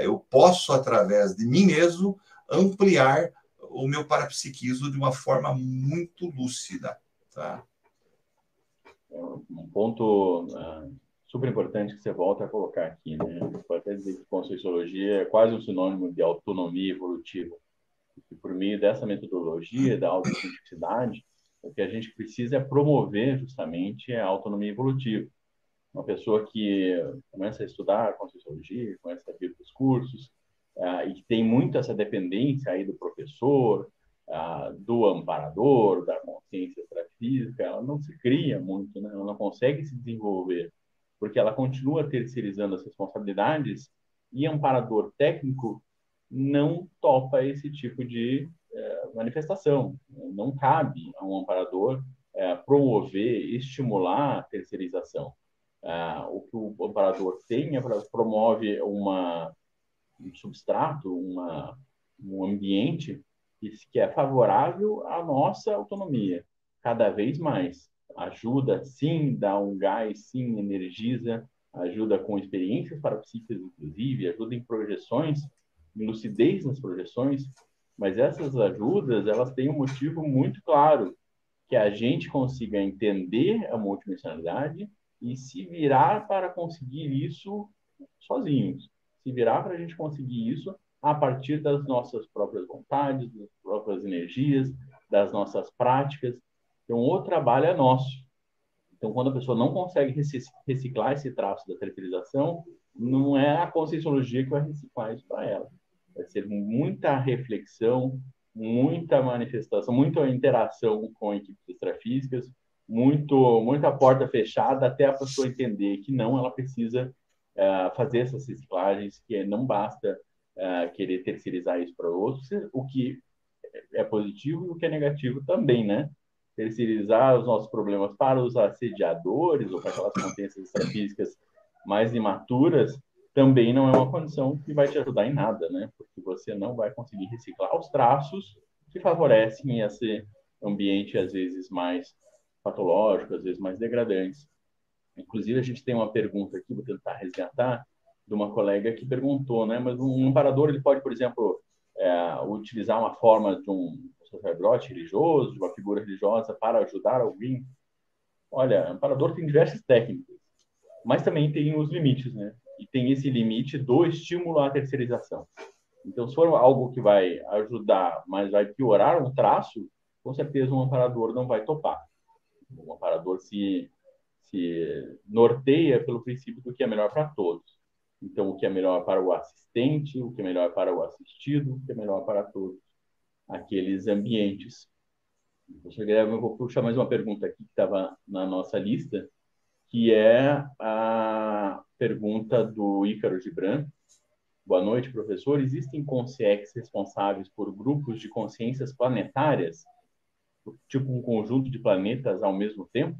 B: eu posso, através de mim mesmo, ampliar o meu parapsiquismo de uma forma muito lúcida. Tá?
A: Um ponto uh, super importante que você volta a colocar aqui, né? Pode até dizer que Conscienciologia é quase um sinônimo de autonomia evolutiva. E por meio dessa metodologia da autocientificidade, o que a gente precisa é promover justamente a autonomia evolutiva. Uma pessoa que começa a estudar Conscienciologia, começa a vir para os cursos, uh, e que tem muito essa dependência aí do professor, uh, do amparador, da consciência extrafísica, ela não se cria muito, né? ela não consegue se desenvolver, porque ela continua terceirizando as responsabilidades e amparador técnico não topa esse tipo de eh, manifestação. Não cabe a um amparador eh, promover, estimular a terceirização. Ah, o que o amparador tem é promove uma, um substrato, uma, um ambiente que é favorável à nossa autonomia, cada vez mais. Ajuda, sim, dá um gás, sim, energiza, ajuda com experiências parapsíquicas, inclusive, ajuda em projeções, em lucidez nas projeções, mas essas ajudas, elas têm um motivo muito claro, que a gente consiga entender a multidimensionalidade e se virar para conseguir isso sozinhos. Se virar para a gente conseguir isso a partir das nossas próprias vontades, das próprias energias, das nossas práticas. Então, o trabalho é nosso. Então, quando a pessoa não consegue reciclar esse traço da terceirização, não é a conscienciologia que vai reciclar isso para ela. Vai ser muita reflexão, muita manifestação, muita interação com equipes extrafísicas, muito, muita porta fechada até a pessoa entender que não, ela precisa uh, fazer essas reciclagens, que não basta uh, querer terceirizar isso para outros, o que é positivo e o que é negativo também, né? Terceirizar os nossos problemas para os assediadores ou para aquelas consciências extrafísicas mais imaturas também não é uma condição que vai te ajudar em nada, né? Porque você não vai conseguir reciclar os traços que favorecem esse ambiente às vezes mais patológico, às vezes mais degradantes. Inclusive a gente tem uma pergunta aqui, vou tentar resgatar, de uma colega que perguntou, né? Mas um amparador ele pode, por exemplo, é, utilizar uma forma de um sacerdote religioso, de uma figura religiosa para ajudar alguém? Olha, amparador tem diversas técnicas, mas também tem os limites, né? E tem esse limite do estímulo à terceirização. Então, se for algo que vai ajudar, mas vai piorar um traço, com certeza um amparador não vai topar. O amparador se, se norteia pelo princípio do que é melhor para todos. Então, o que é melhor para o assistente, o que é melhor para o assistido, o que é melhor para todos aqueles ambientes. Eu vou puxar mais uma pergunta aqui que estava na nossa lista, que é a pergunta do Ícaro Gibran. Boa noite, professor. Existem consciências responsáveis por grupos de consciências planetárias? Tipo um conjunto de planetas ao mesmo tempo?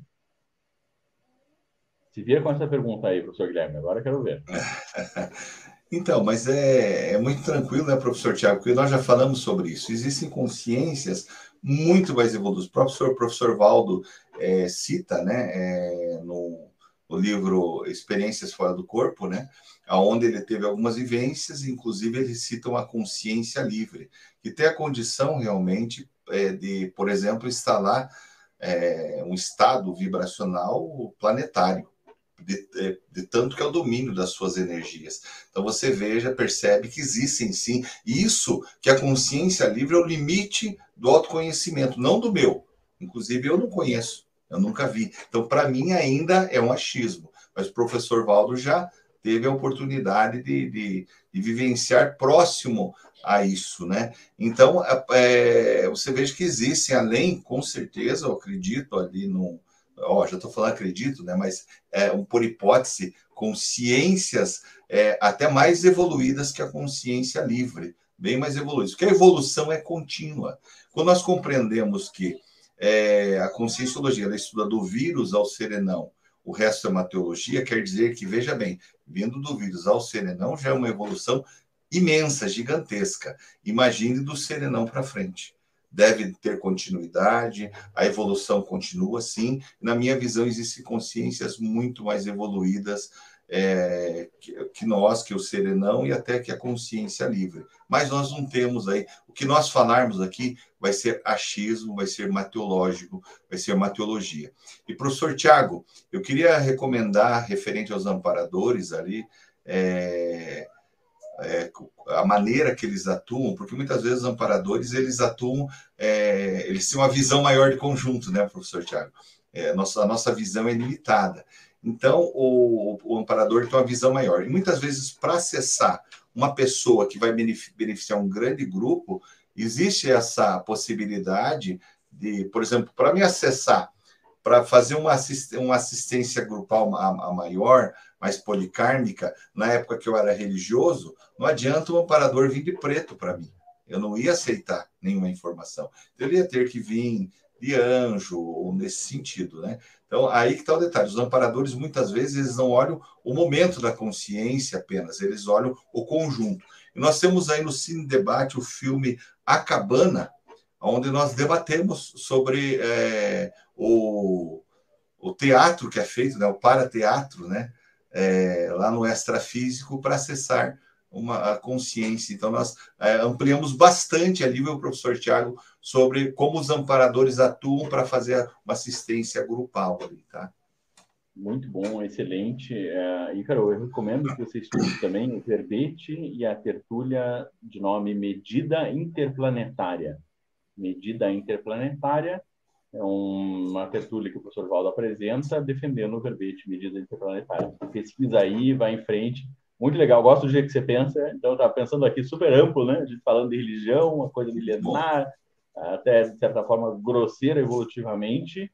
A: Se vier com essa pergunta aí, professor Guilherme, agora quero ver. *laughs*
B: Então, mas é, é, muito tranquilo, né, professor Tiago? Porque nós já falamos sobre isso. Existem consciências muito mais evoluídas. O professor, professor Valdo é, cita, né, é, no, no, livro Experiências Fora do Corpo, né, onde ele teve algumas vivências, inclusive ele cita uma consciência livre, que tem a condição realmente é, de, por exemplo, instalar é, um estado vibracional planetário de, de, de, tanto que é o domínio das suas energias. Então você veja, percebe que existem sim. Isso que a consciência livre é o limite do autoconhecimento, não do meu. Inclusive eu não conheço, eu nunca vi. Então para mim ainda é um achismo. Mas o professor Valdo já teve a oportunidade de, de, de vivenciar próximo a isso, né? Então, é, você veja que existem, além, com certeza, eu acredito ali no, ó, já estou falando acredito, né, mas é, por hipótese, consciências é, até mais evoluídas que a consciência livre, bem mais evoluídas, porque a evolução é contínua. Quando nós compreendemos que é, a conscienciologia ela estuda do vírus ao serenão, o resto é uma teologia, quer dizer que, veja bem, vindo do vírus ao serenão já é uma evolução imensa, gigantesca. Imagine do serenão para frente deve ter continuidade, a evolução continua, sim. Na minha visão, existem consciências muito mais evoluídas é, que, nós, que o serenão e até que a consciência livre. Mas nós não temos aí. O que nós falarmos aqui vai ser achismo, vai ser mateológico, vai ser mateologia. E, professor Tiago, eu queria recomendar, referente aos amparadores ali, é, é, a maneira que eles atuam, porque muitas vezes os amparadores eles atuam, é, eles têm uma visão maior de conjunto, né, professor Tiago? É, nossa, a nossa visão é limitada. Então, o, o amparador tem uma visão maior. E muitas vezes, para acessar uma pessoa que vai beneficiar um grande grupo, existe essa possibilidade de, por exemplo, para me acessar, para fazer uma, assist, uma assistência grupal a, a maior, mais policármica, na época que eu era religioso, não adianta o amparador vir de preto para mim. Eu não ia aceitar nenhuma informação. Eu ia ter que vir de anjo, ou nesse sentido, né? Então, aí que está o detalhe. Os amparadores, muitas vezes, eles não olham o momento da consciência apenas, eles olham o conjunto. E nós temos aí no Cine Debate o filme A Cabana, onde nós debatemos sobre é, o, o teatro que é feito, né, o parateatro, né, é, lá no extrafísico para acessar uma a consciência. Então, nós é, ampliamos bastante ali, o professor Tiago, sobre como os amparadores atuam para fazer uma assistência grupal ali, tá?
A: Muito bom, excelente. É, Ícaro, eu recomendo que você estude também o verbete e a tertúlia de nome Medida Interplanetária. Medida Interplanetária é uma tertúlia que o professor Valdo apresenta defendendo o verbete Medida Interplanetária. Pesquisa aí, vai em frente, muito legal, gosto do jeito que você pensa. Então, tá pensando aqui super amplo, né? A gente falando de religião, uma coisa milenar, até de certa forma grosseira evolutivamente.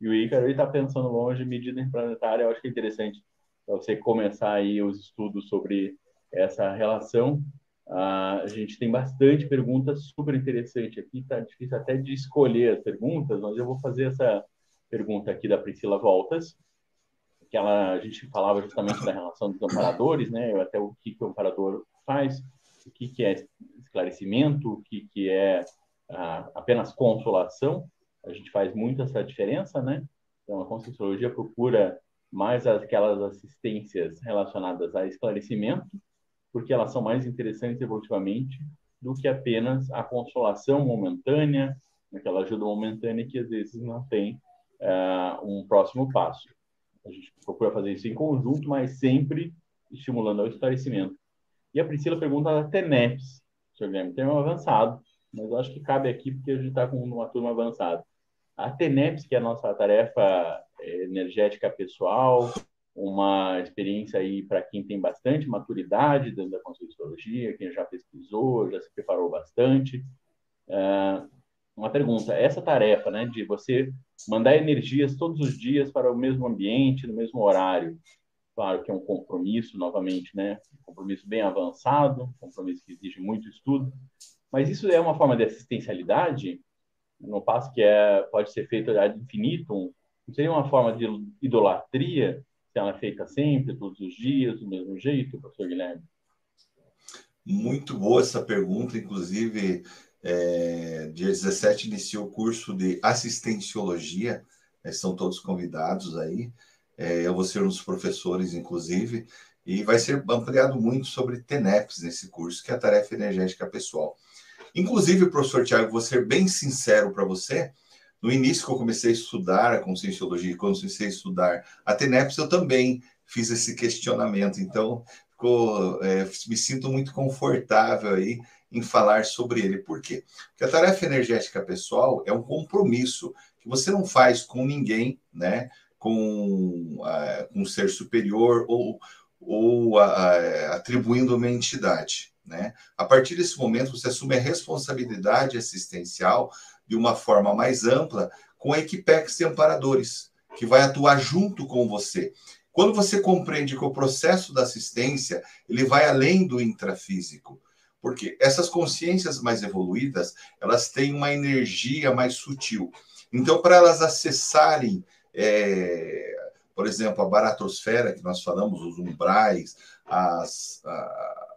A: E o Ícaro está pensando longe, medida planetária. Eu acho que é interessante você começar aí os estudos sobre essa relação. Uh, a gente tem bastante perguntas super interessantes aqui. Tá difícil até de escolher as perguntas, mas eu vou fazer essa pergunta aqui da Priscila Voltas que ela, a gente falava justamente da relação dos amparadores, né? Até o que, que o amparador faz, o que, que é esclarecimento, o que, que é ah, apenas consolação. A gente faz muito essa diferença, né? Então, a Conscienciologia procura mais aquelas assistências relacionadas a esclarecimento, porque elas são mais interessantes evolutivamente do que apenas a consolação momentânea, aquela ajuda momentânea que às vezes não tem uh, um próximo passo. A gente procura fazer isso em conjunto, mas sempre estimulando ao esclarecimento. E a Priscila pergunta da TENEPS. Senhor Guilherme, tem um avançado, mas eu acho que cabe aqui porque a gente está com uma turma avançada. A TENEPS, que é a nossa tarefa é, energética pessoal, uma experiência aí para quem tem bastante maturidade dentro da Conscienciologia, quem já pesquisou, já se preparou bastante. É, uma pergunta: essa tarefa, né, de você mandar energias todos os dias para o mesmo ambiente, no mesmo horário, claro que é um compromisso, novamente, né, um compromisso bem avançado, um compromisso que exige muito estudo, mas isso é uma forma de assistencialidade, no passo que é pode ser feito ad infinitum, seria uma forma de idolatria ela é feita sempre, todos os dias, do mesmo jeito, professor Guilherme?
B: Muito boa essa pergunta, inclusive é, dia 17 iniciou o curso de assistenciologia, é, são todos convidados aí. É, eu vou ser um dos professores, inclusive, e vai ser ampliado muito sobre TENEPS nesse curso, que é a tarefa energética pessoal. Inclusive, professor Tiago, vou ser bem sincero para você. No início que eu comecei a estudar a conscienciologia, quando eu comecei a estudar a TENEPS, eu também fiz esse questionamento. Então, ficou, é, me sinto muito confortável aí em falar sobre ele. Por quê? Porque a tarefa energética pessoal é um compromisso que você não faz com ninguém, né? Com, uh, com um ser superior ou, ou uh, atribuindo uma entidade. Né? A partir desse momento, você assume a responsabilidade assistencial de uma forma mais ampla com a Equipex de amparadores, que vai atuar junto com você. Quando você compreende que o processo da assistência ele vai além do intrafísico, porque essas consciências mais evoluídas, elas têm uma energia mais sutil. Então, para elas acessarem, é, por exemplo, a baratosfera, que nós falamos, os umbrais, as,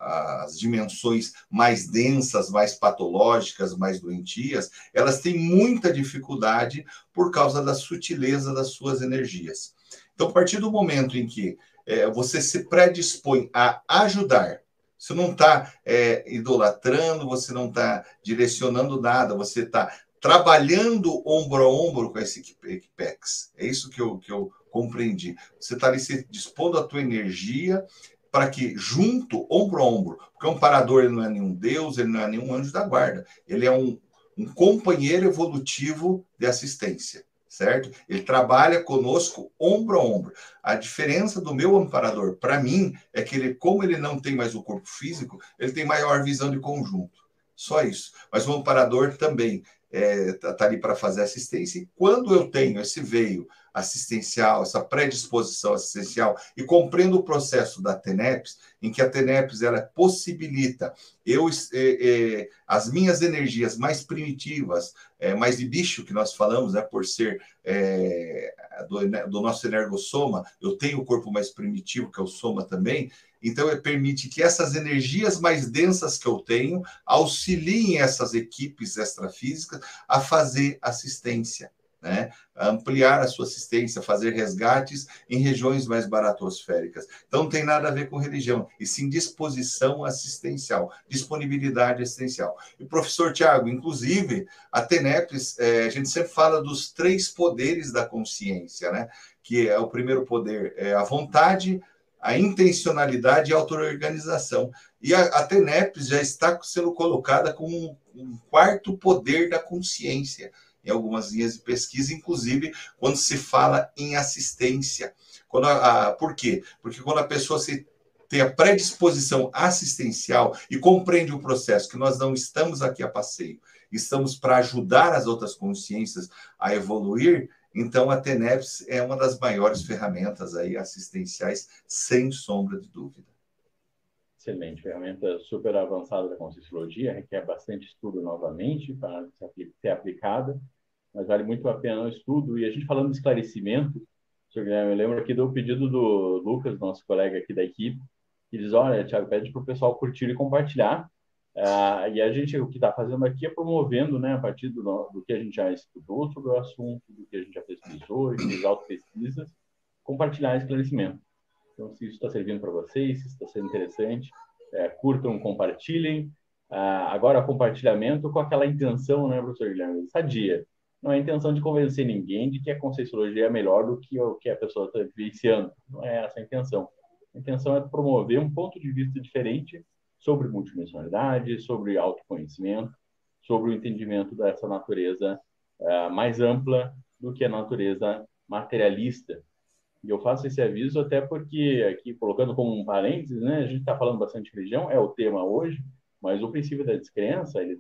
B: as dimensões mais densas, mais patológicas, mais doentias, elas têm muita dificuldade por causa da sutileza das suas energias. Então, a partir do momento em que é, você se predispõe a ajudar, você não está é, idolatrando, você não está direcionando nada, você está trabalhando ombro a ombro com esse Equipex. É isso que eu, que eu compreendi. Você está ali se dispondo a tua energia para que, junto, ombro a ombro, porque um parador ele não é nenhum deus, ele não é nenhum anjo da guarda, ele é um, um companheiro evolutivo de assistência certo? Ele trabalha conosco ombro a ombro. A diferença do meu amparador, para mim, é que ele, como ele não tem mais o corpo físico, ele tem maior visão de conjunto. Só isso. Mas o amparador também está é, tá, tá ali para fazer assistência. E quando eu tenho esse veio assistencial, essa predisposição assistencial, e compreendo o processo da TENEPS, em que a TENEPS ela possibilita eu é, é, as minhas energias mais primitivas, é, mais de bicho que nós falamos, né, por ser é, do, né, do, nosso energossoma, eu tenho o corpo mais primitivo, que é o soma também, então ele permite que essas energias mais densas que eu tenho auxiliem essas equipes extrafísicas a fazer assistência né? ampliar a sua assistência, fazer resgates em regiões mais baratosféricas. Então, não tem nada a ver com religião, e sim disposição assistencial, disponibilidade assistencial. E professor Tiago, inclusive, a TENEPS, é, a gente sempre fala dos três poderes da consciência, né? que é o primeiro poder, é a vontade, a intencionalidade e a auto-organização. E a, a TENEPS já está sendo colocada como um, um quarto poder da consciência, em algumas linhas de pesquisa, inclusive quando se fala em assistência. Quando a, a, por quê? Porque quando a pessoa se tem a predisposição assistencial e compreende o processo, que nós não estamos aqui a passeio, estamos para ajudar as outras consciências a evoluir, então a TENEPS é uma das maiores ferramentas aí assistenciais, sem sombra de dúvida.
A: Excelente, ferramenta super avançada da Conscienciologia, requer bastante estudo novamente para ser aplicada, mas vale muito a pena o estudo. E a gente falando de esclarecimento, senhor Guilherme, eu lembro aqui do pedido do Lucas, nosso colega aqui da equipe, que diz, olha, Tiago, pede para o pessoal curtir e compartilhar. Uh, e a gente, o que está fazendo aqui é promovendo, né, a partir do, do que a gente já estudou sobre o assunto, do que a gente já pesquisou, e fez auto-pesquisas, compartilhar esclarecimento. Então, se isso está servindo para vocês, se está sendo interessante, é, curtam, compartilhem. Ah, agora, compartilhamento com aquela intenção, né, professor Guilherme? Sadia. Não é a intenção de convencer ninguém de que a Conscienciologia é melhor do que o que a pessoa está vivenciando. Não é essa a intenção. A intenção é promover um ponto de vista diferente sobre multidimensionalidade, sobre autoconhecimento, sobre o entendimento dessa natureza uh, mais ampla do que a natureza materialista E eu faço esse aviso até porque, aqui colocando como um parênteses, né, a gente está falando bastante de religião, é o tema hoje, mas o princípio da descrença, ele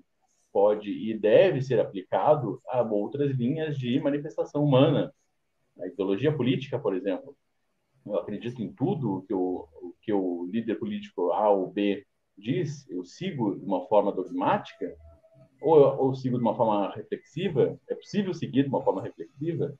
A: pode e deve ser aplicado a outras linhas de manifestação humana. A ideologia política, por exemplo. Eu acredito em tudo que o, que o líder político A ou B diz, eu sigo de uma forma dogmática, ou, ou sigo de uma forma reflexiva, é possível seguir de uma forma reflexiva.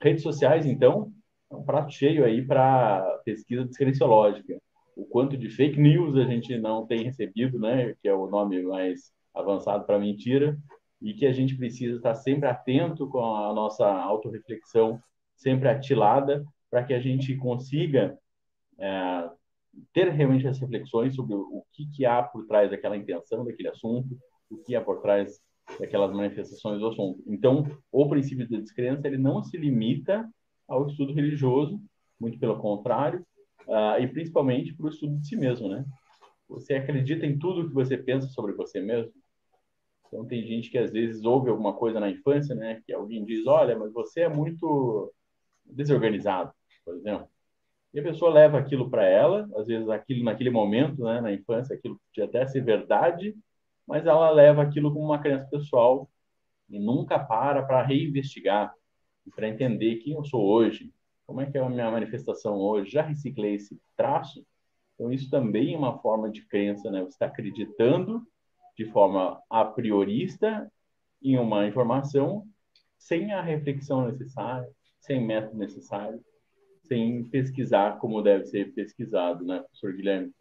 A: Redes sociais, então, é um prato cheio aí para pesquisa descrenciológica. O quanto de fake news a gente não tem recebido, né, que é o nome mais avançado para mentira, e que a gente precisa estar sempre atento com a nossa autorreflexão, sempre atilada, para que a gente consiga é, ter realmente as reflexões sobre o que, que há por trás daquela intenção, daquele assunto, o que há por trás daquelas manifestações do assunto. Então, o princípio da descrença ele não se limita ao estudo religioso, muito pelo contrário, uh, e principalmente para o estudo de si mesmo, né? Você acredita em tudo que você pensa sobre você mesmo? Então tem gente que às vezes ouve alguma coisa na infância, né? Que alguém diz, olha, mas você é muito desorganizado, por exemplo. E a pessoa leva aquilo para ela, às vezes aquilo naquele momento, né, na infância, aquilo podia até ser verdade, mas ela leva aquilo como uma crença pessoal e nunca para para reinvestigar, para entender quem eu sou hoje, como é que é a minha manifestação hoje, já reciclei esse traço? Então isso também é uma forma de crença, né? Você está acreditando de forma a priorista em uma informação sem a reflexão necessária, sem método necessário sem pesquisar como deve ser pesquisado, né, professor Guilherme?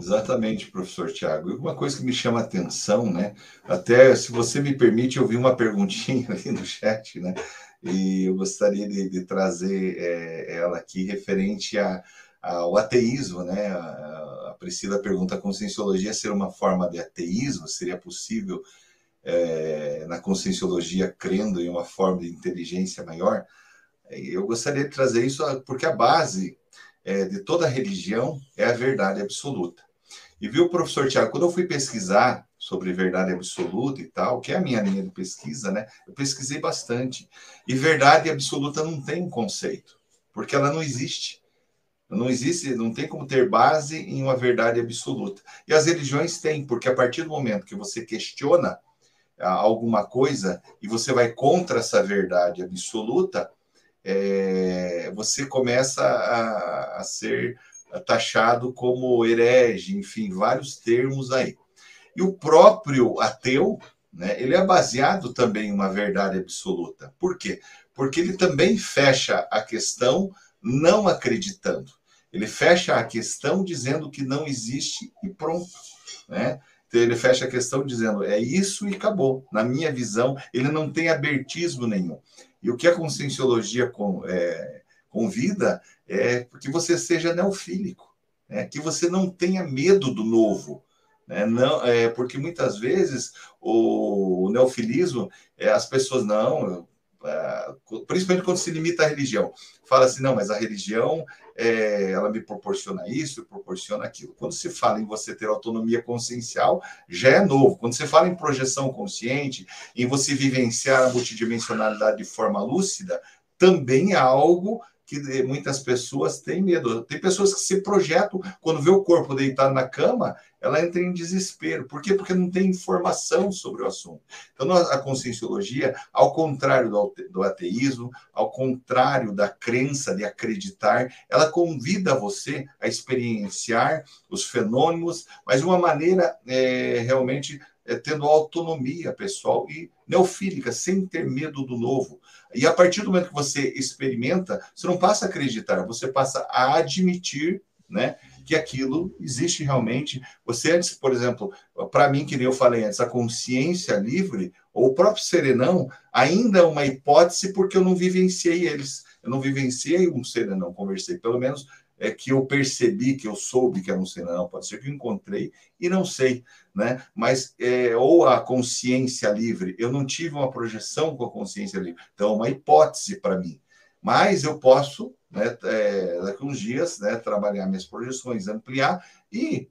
B: Exatamente, professor Tiago. E uma coisa que me chama a atenção, né? Até, se você me permite, eu vi uma perguntinha *laughs* ali no chat, né? E eu gostaria de, de trazer é, ela aqui referente a, ao ateísmo, né? A, a Priscila pergunta: a conscienciologia ser uma forma de ateísmo? Seria possível é, na conscienciologia crendo em uma forma de inteligência maior? Eu gostaria de trazer isso porque a base é, de toda religião é a verdade absoluta. E viu, professor Tiago, quando eu fui pesquisar sobre verdade absoluta e tal, que é a minha linha de pesquisa, né? Eu pesquisei bastante. E verdade absoluta não tem um conceito, porque ela não existe. Não existe, não tem como ter base em uma verdade absoluta. E as religiões têm, porque a partir do momento que você questiona ah, alguma coisa e você vai contra essa verdade absoluta, é, você começa a, a, ser taxado como herege, enfim, vários termos aí. E o próprio ateu, né, ele é baseado também em uma verdade absoluta. Por quê? Porque ele também fecha a questão não acreditando. Ele fecha a questão dizendo que não existe e pronto. Né? Então, ele fecha a questão dizendo é isso e acabou. Na minha visão, ele não tem abertismo nenhum. E o que a conscienciologia com, é, convida é que você seja neofílico, né? que você não tenha medo do novo. Né? Não, é, porque muitas vezes o, neofilismo, é, as pessoas não, principalmente quando se limita à religião. Fala assim, não, mas a religião, é, ela me proporciona isso, proporciona aquilo. Quando se fala em você ter autonomia consciencial, já é novo. Quando você fala em projeção consciente, em você vivenciar a multidimensionalidade de forma lúcida, também é algo que muitas pessoas têm medo. Tem pessoas que se projetam, quando vê o corpo deitado na cama, ela entra em desespero. Por quê? Porque não tem informação sobre o assunto. Então, a conscienciologia, ao contrário do ateísmo, ao contrário da crença de acreditar, ela convida você a experienciar os fenômenos, mas de uma maneira é, realmente é, tendo autonomia pessoal e neofílica, sem ter medo do novo. E a partir do momento que você experimenta, você não passa a acreditar, você passa a admitir, né? Que aquilo existe realmente. Você antes, por exemplo, para mim, que nem eu falei antes, a consciência livre, ou o próprio serenão, ainda é uma hipótese porque eu não vivenciei eles. Eu não vivenciei um serenão, conversei, pelo menos é que eu percebi, que eu soube que era um serenão, pode ser que eu encontrei e não sei, né? Mas, é, ou a consciência livre, eu não tive uma projeção com a consciência livre, então é uma hipótese para mim. Mas eu posso, né, é, daqui uns dias, né, trabalhar minhas projeções, ampliar e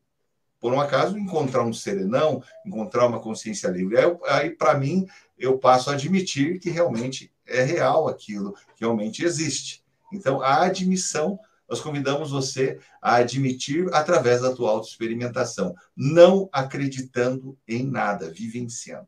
B: por um acaso, encontrar um serenão, encontrar uma consciência livre. Aí, aí para mim, eu passo a admitir que realmente é real aquilo, que realmente existe. Então, a admissão, nós convidamos você a admitir através da tua autoexperimentação, não acreditando em nada, vivenciando.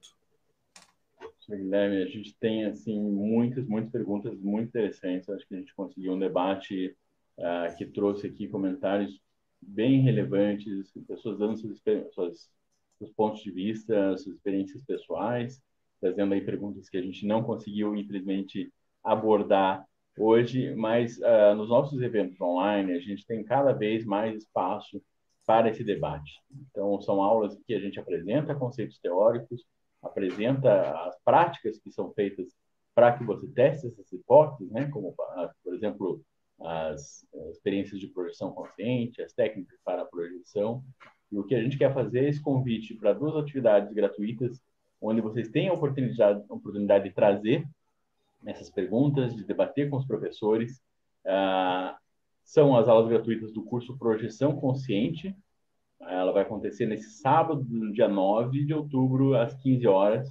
A: Guilherme, a gente tem assim muitas, muitas perguntas muito interessantes. Acho que a gente conseguiu um debate uh, que trouxe aqui comentários bem relevantes, pessoas dando seus, suas, seus pontos de vista, suas experiências pessoais, trazendo aí perguntas que a gente não conseguiu, infelizmente, abordar hoje, mas uh, nos nossos eventos online, a gente tem cada vez mais espaço para esse debate. Então, são aulas que a gente apresenta conceitos teóricos, apresenta as práticas que são feitas para que você teste essas hipóteses, né? como, por exemplo, as experiências de projeção consciente, as técnicas para a projeção. E o que a gente quer fazer é esse convite para duas atividades gratuitas, onde vocês têm a oportunidade, a oportunidade de trazer essas perguntas, de debater com os professores. Ah, são as aulas gratuitas do curso Projeção Consciente. Ela vai acontecer nesse sábado, dia 9 de outubro, às 15 horas.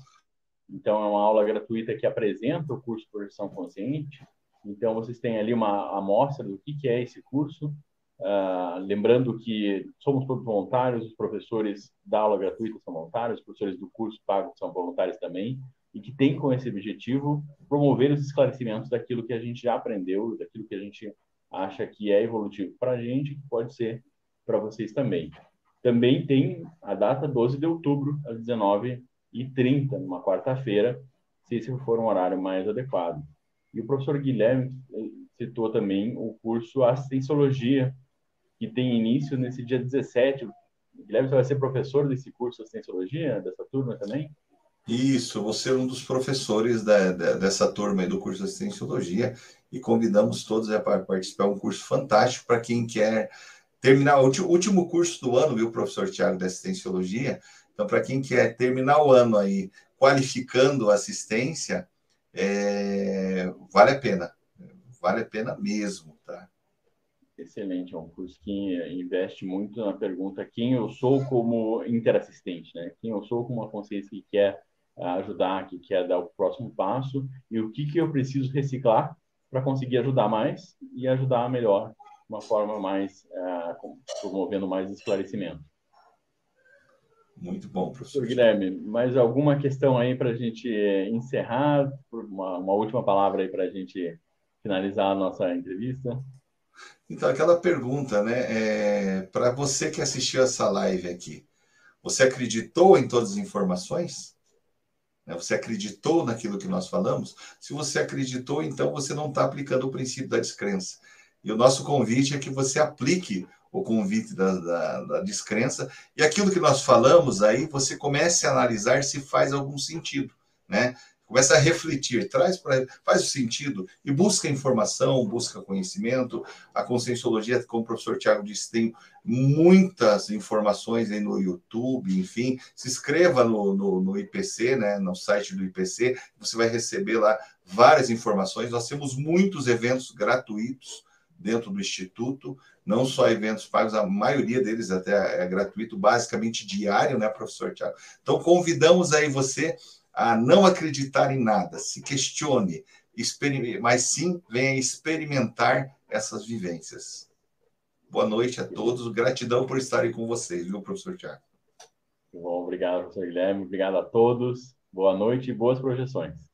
A: Então, é uma aula gratuita que apresenta o curso Projeção Consciente, então, vocês têm ali uma amostra do que, que é esse curso. Uh, lembrando que somos todos voluntários, os professores da aula gratuita são voluntários, os professores do curso pago são voluntários também, e que tem com esse objetivo promover os esclarecimentos daquilo que a gente já aprendeu, daquilo que a gente acha que é evolutivo para a gente, que pode ser para vocês também. Também tem a data 12 de outubro, às 19h30, numa quarta-feira, se esse for um horário mais adequado. E o professor Guilherme eh, citou também o curso Assistenciologia, que tem início nesse dia 17. Guilherme, você vai ser professor desse curso Assistenciologia, dessa turma também?
B: Isso, vou ser um dos professores da, da, dessa turma do curso de Assistenciologia e convidamos todos a participar. É um curso fantástico para quem quer terminar o último curso do ano, viu, professor Tiago, da Assistenciologia? Então, para quem quer terminar o ano aí qualificando assistência, é, vale a pena, vale a pena mesmo, tá?
A: Excelente, é um curso que investe muito na pergunta quem eu sou como interassistente, né? Quem eu sou como uma consciência que quer ajudar, que quer dar o próximo passo e o que que eu preciso reciclar para conseguir ajudar mais e ajudar melhor, de uma forma mais uh, promovendo mais esclarecimento.
B: Muito bom, professor.
A: Guilherme, mais alguma questão aí para a gente encerrar? Uma, uma última palavra aí para a gente finalizar a nossa entrevista?
B: Então, aquela pergunta, né? É, para você que assistiu essa live aqui, você acreditou em todas as informações? Né, você acreditou naquilo que nós falamos? Se você acreditou, então você não está aplicando o princípio da descrença. E o nosso convite é que você aplique o convite da, da, da, descrença, e aquilo que nós falamos aí, você comece a analisar se faz algum sentido, né? Começa a refletir, traz para faz sentido e busca informação, busca conhecimento. A conscienciologia, como o professor Tiago disse, tem muitas informações aí no YouTube, enfim. Se inscreva no, no, no IPC, né, no site do IPC, você vai receber lá várias informações. Nós temos muitos eventos gratuitos dentro do Instituto, não só eventos pagos, a maioria deles até é gratuito, basicamente diário, né, professor Tiago? Então, convidamos aí você a não acreditar em nada, se questione, mas sim venha experimentar essas vivências. Boa noite a todos, gratidão por estarem com vocês, viu, professor Tiago?
A: Bom, obrigado, professor Guilherme, obrigado a todos, boa noite e boas projeções.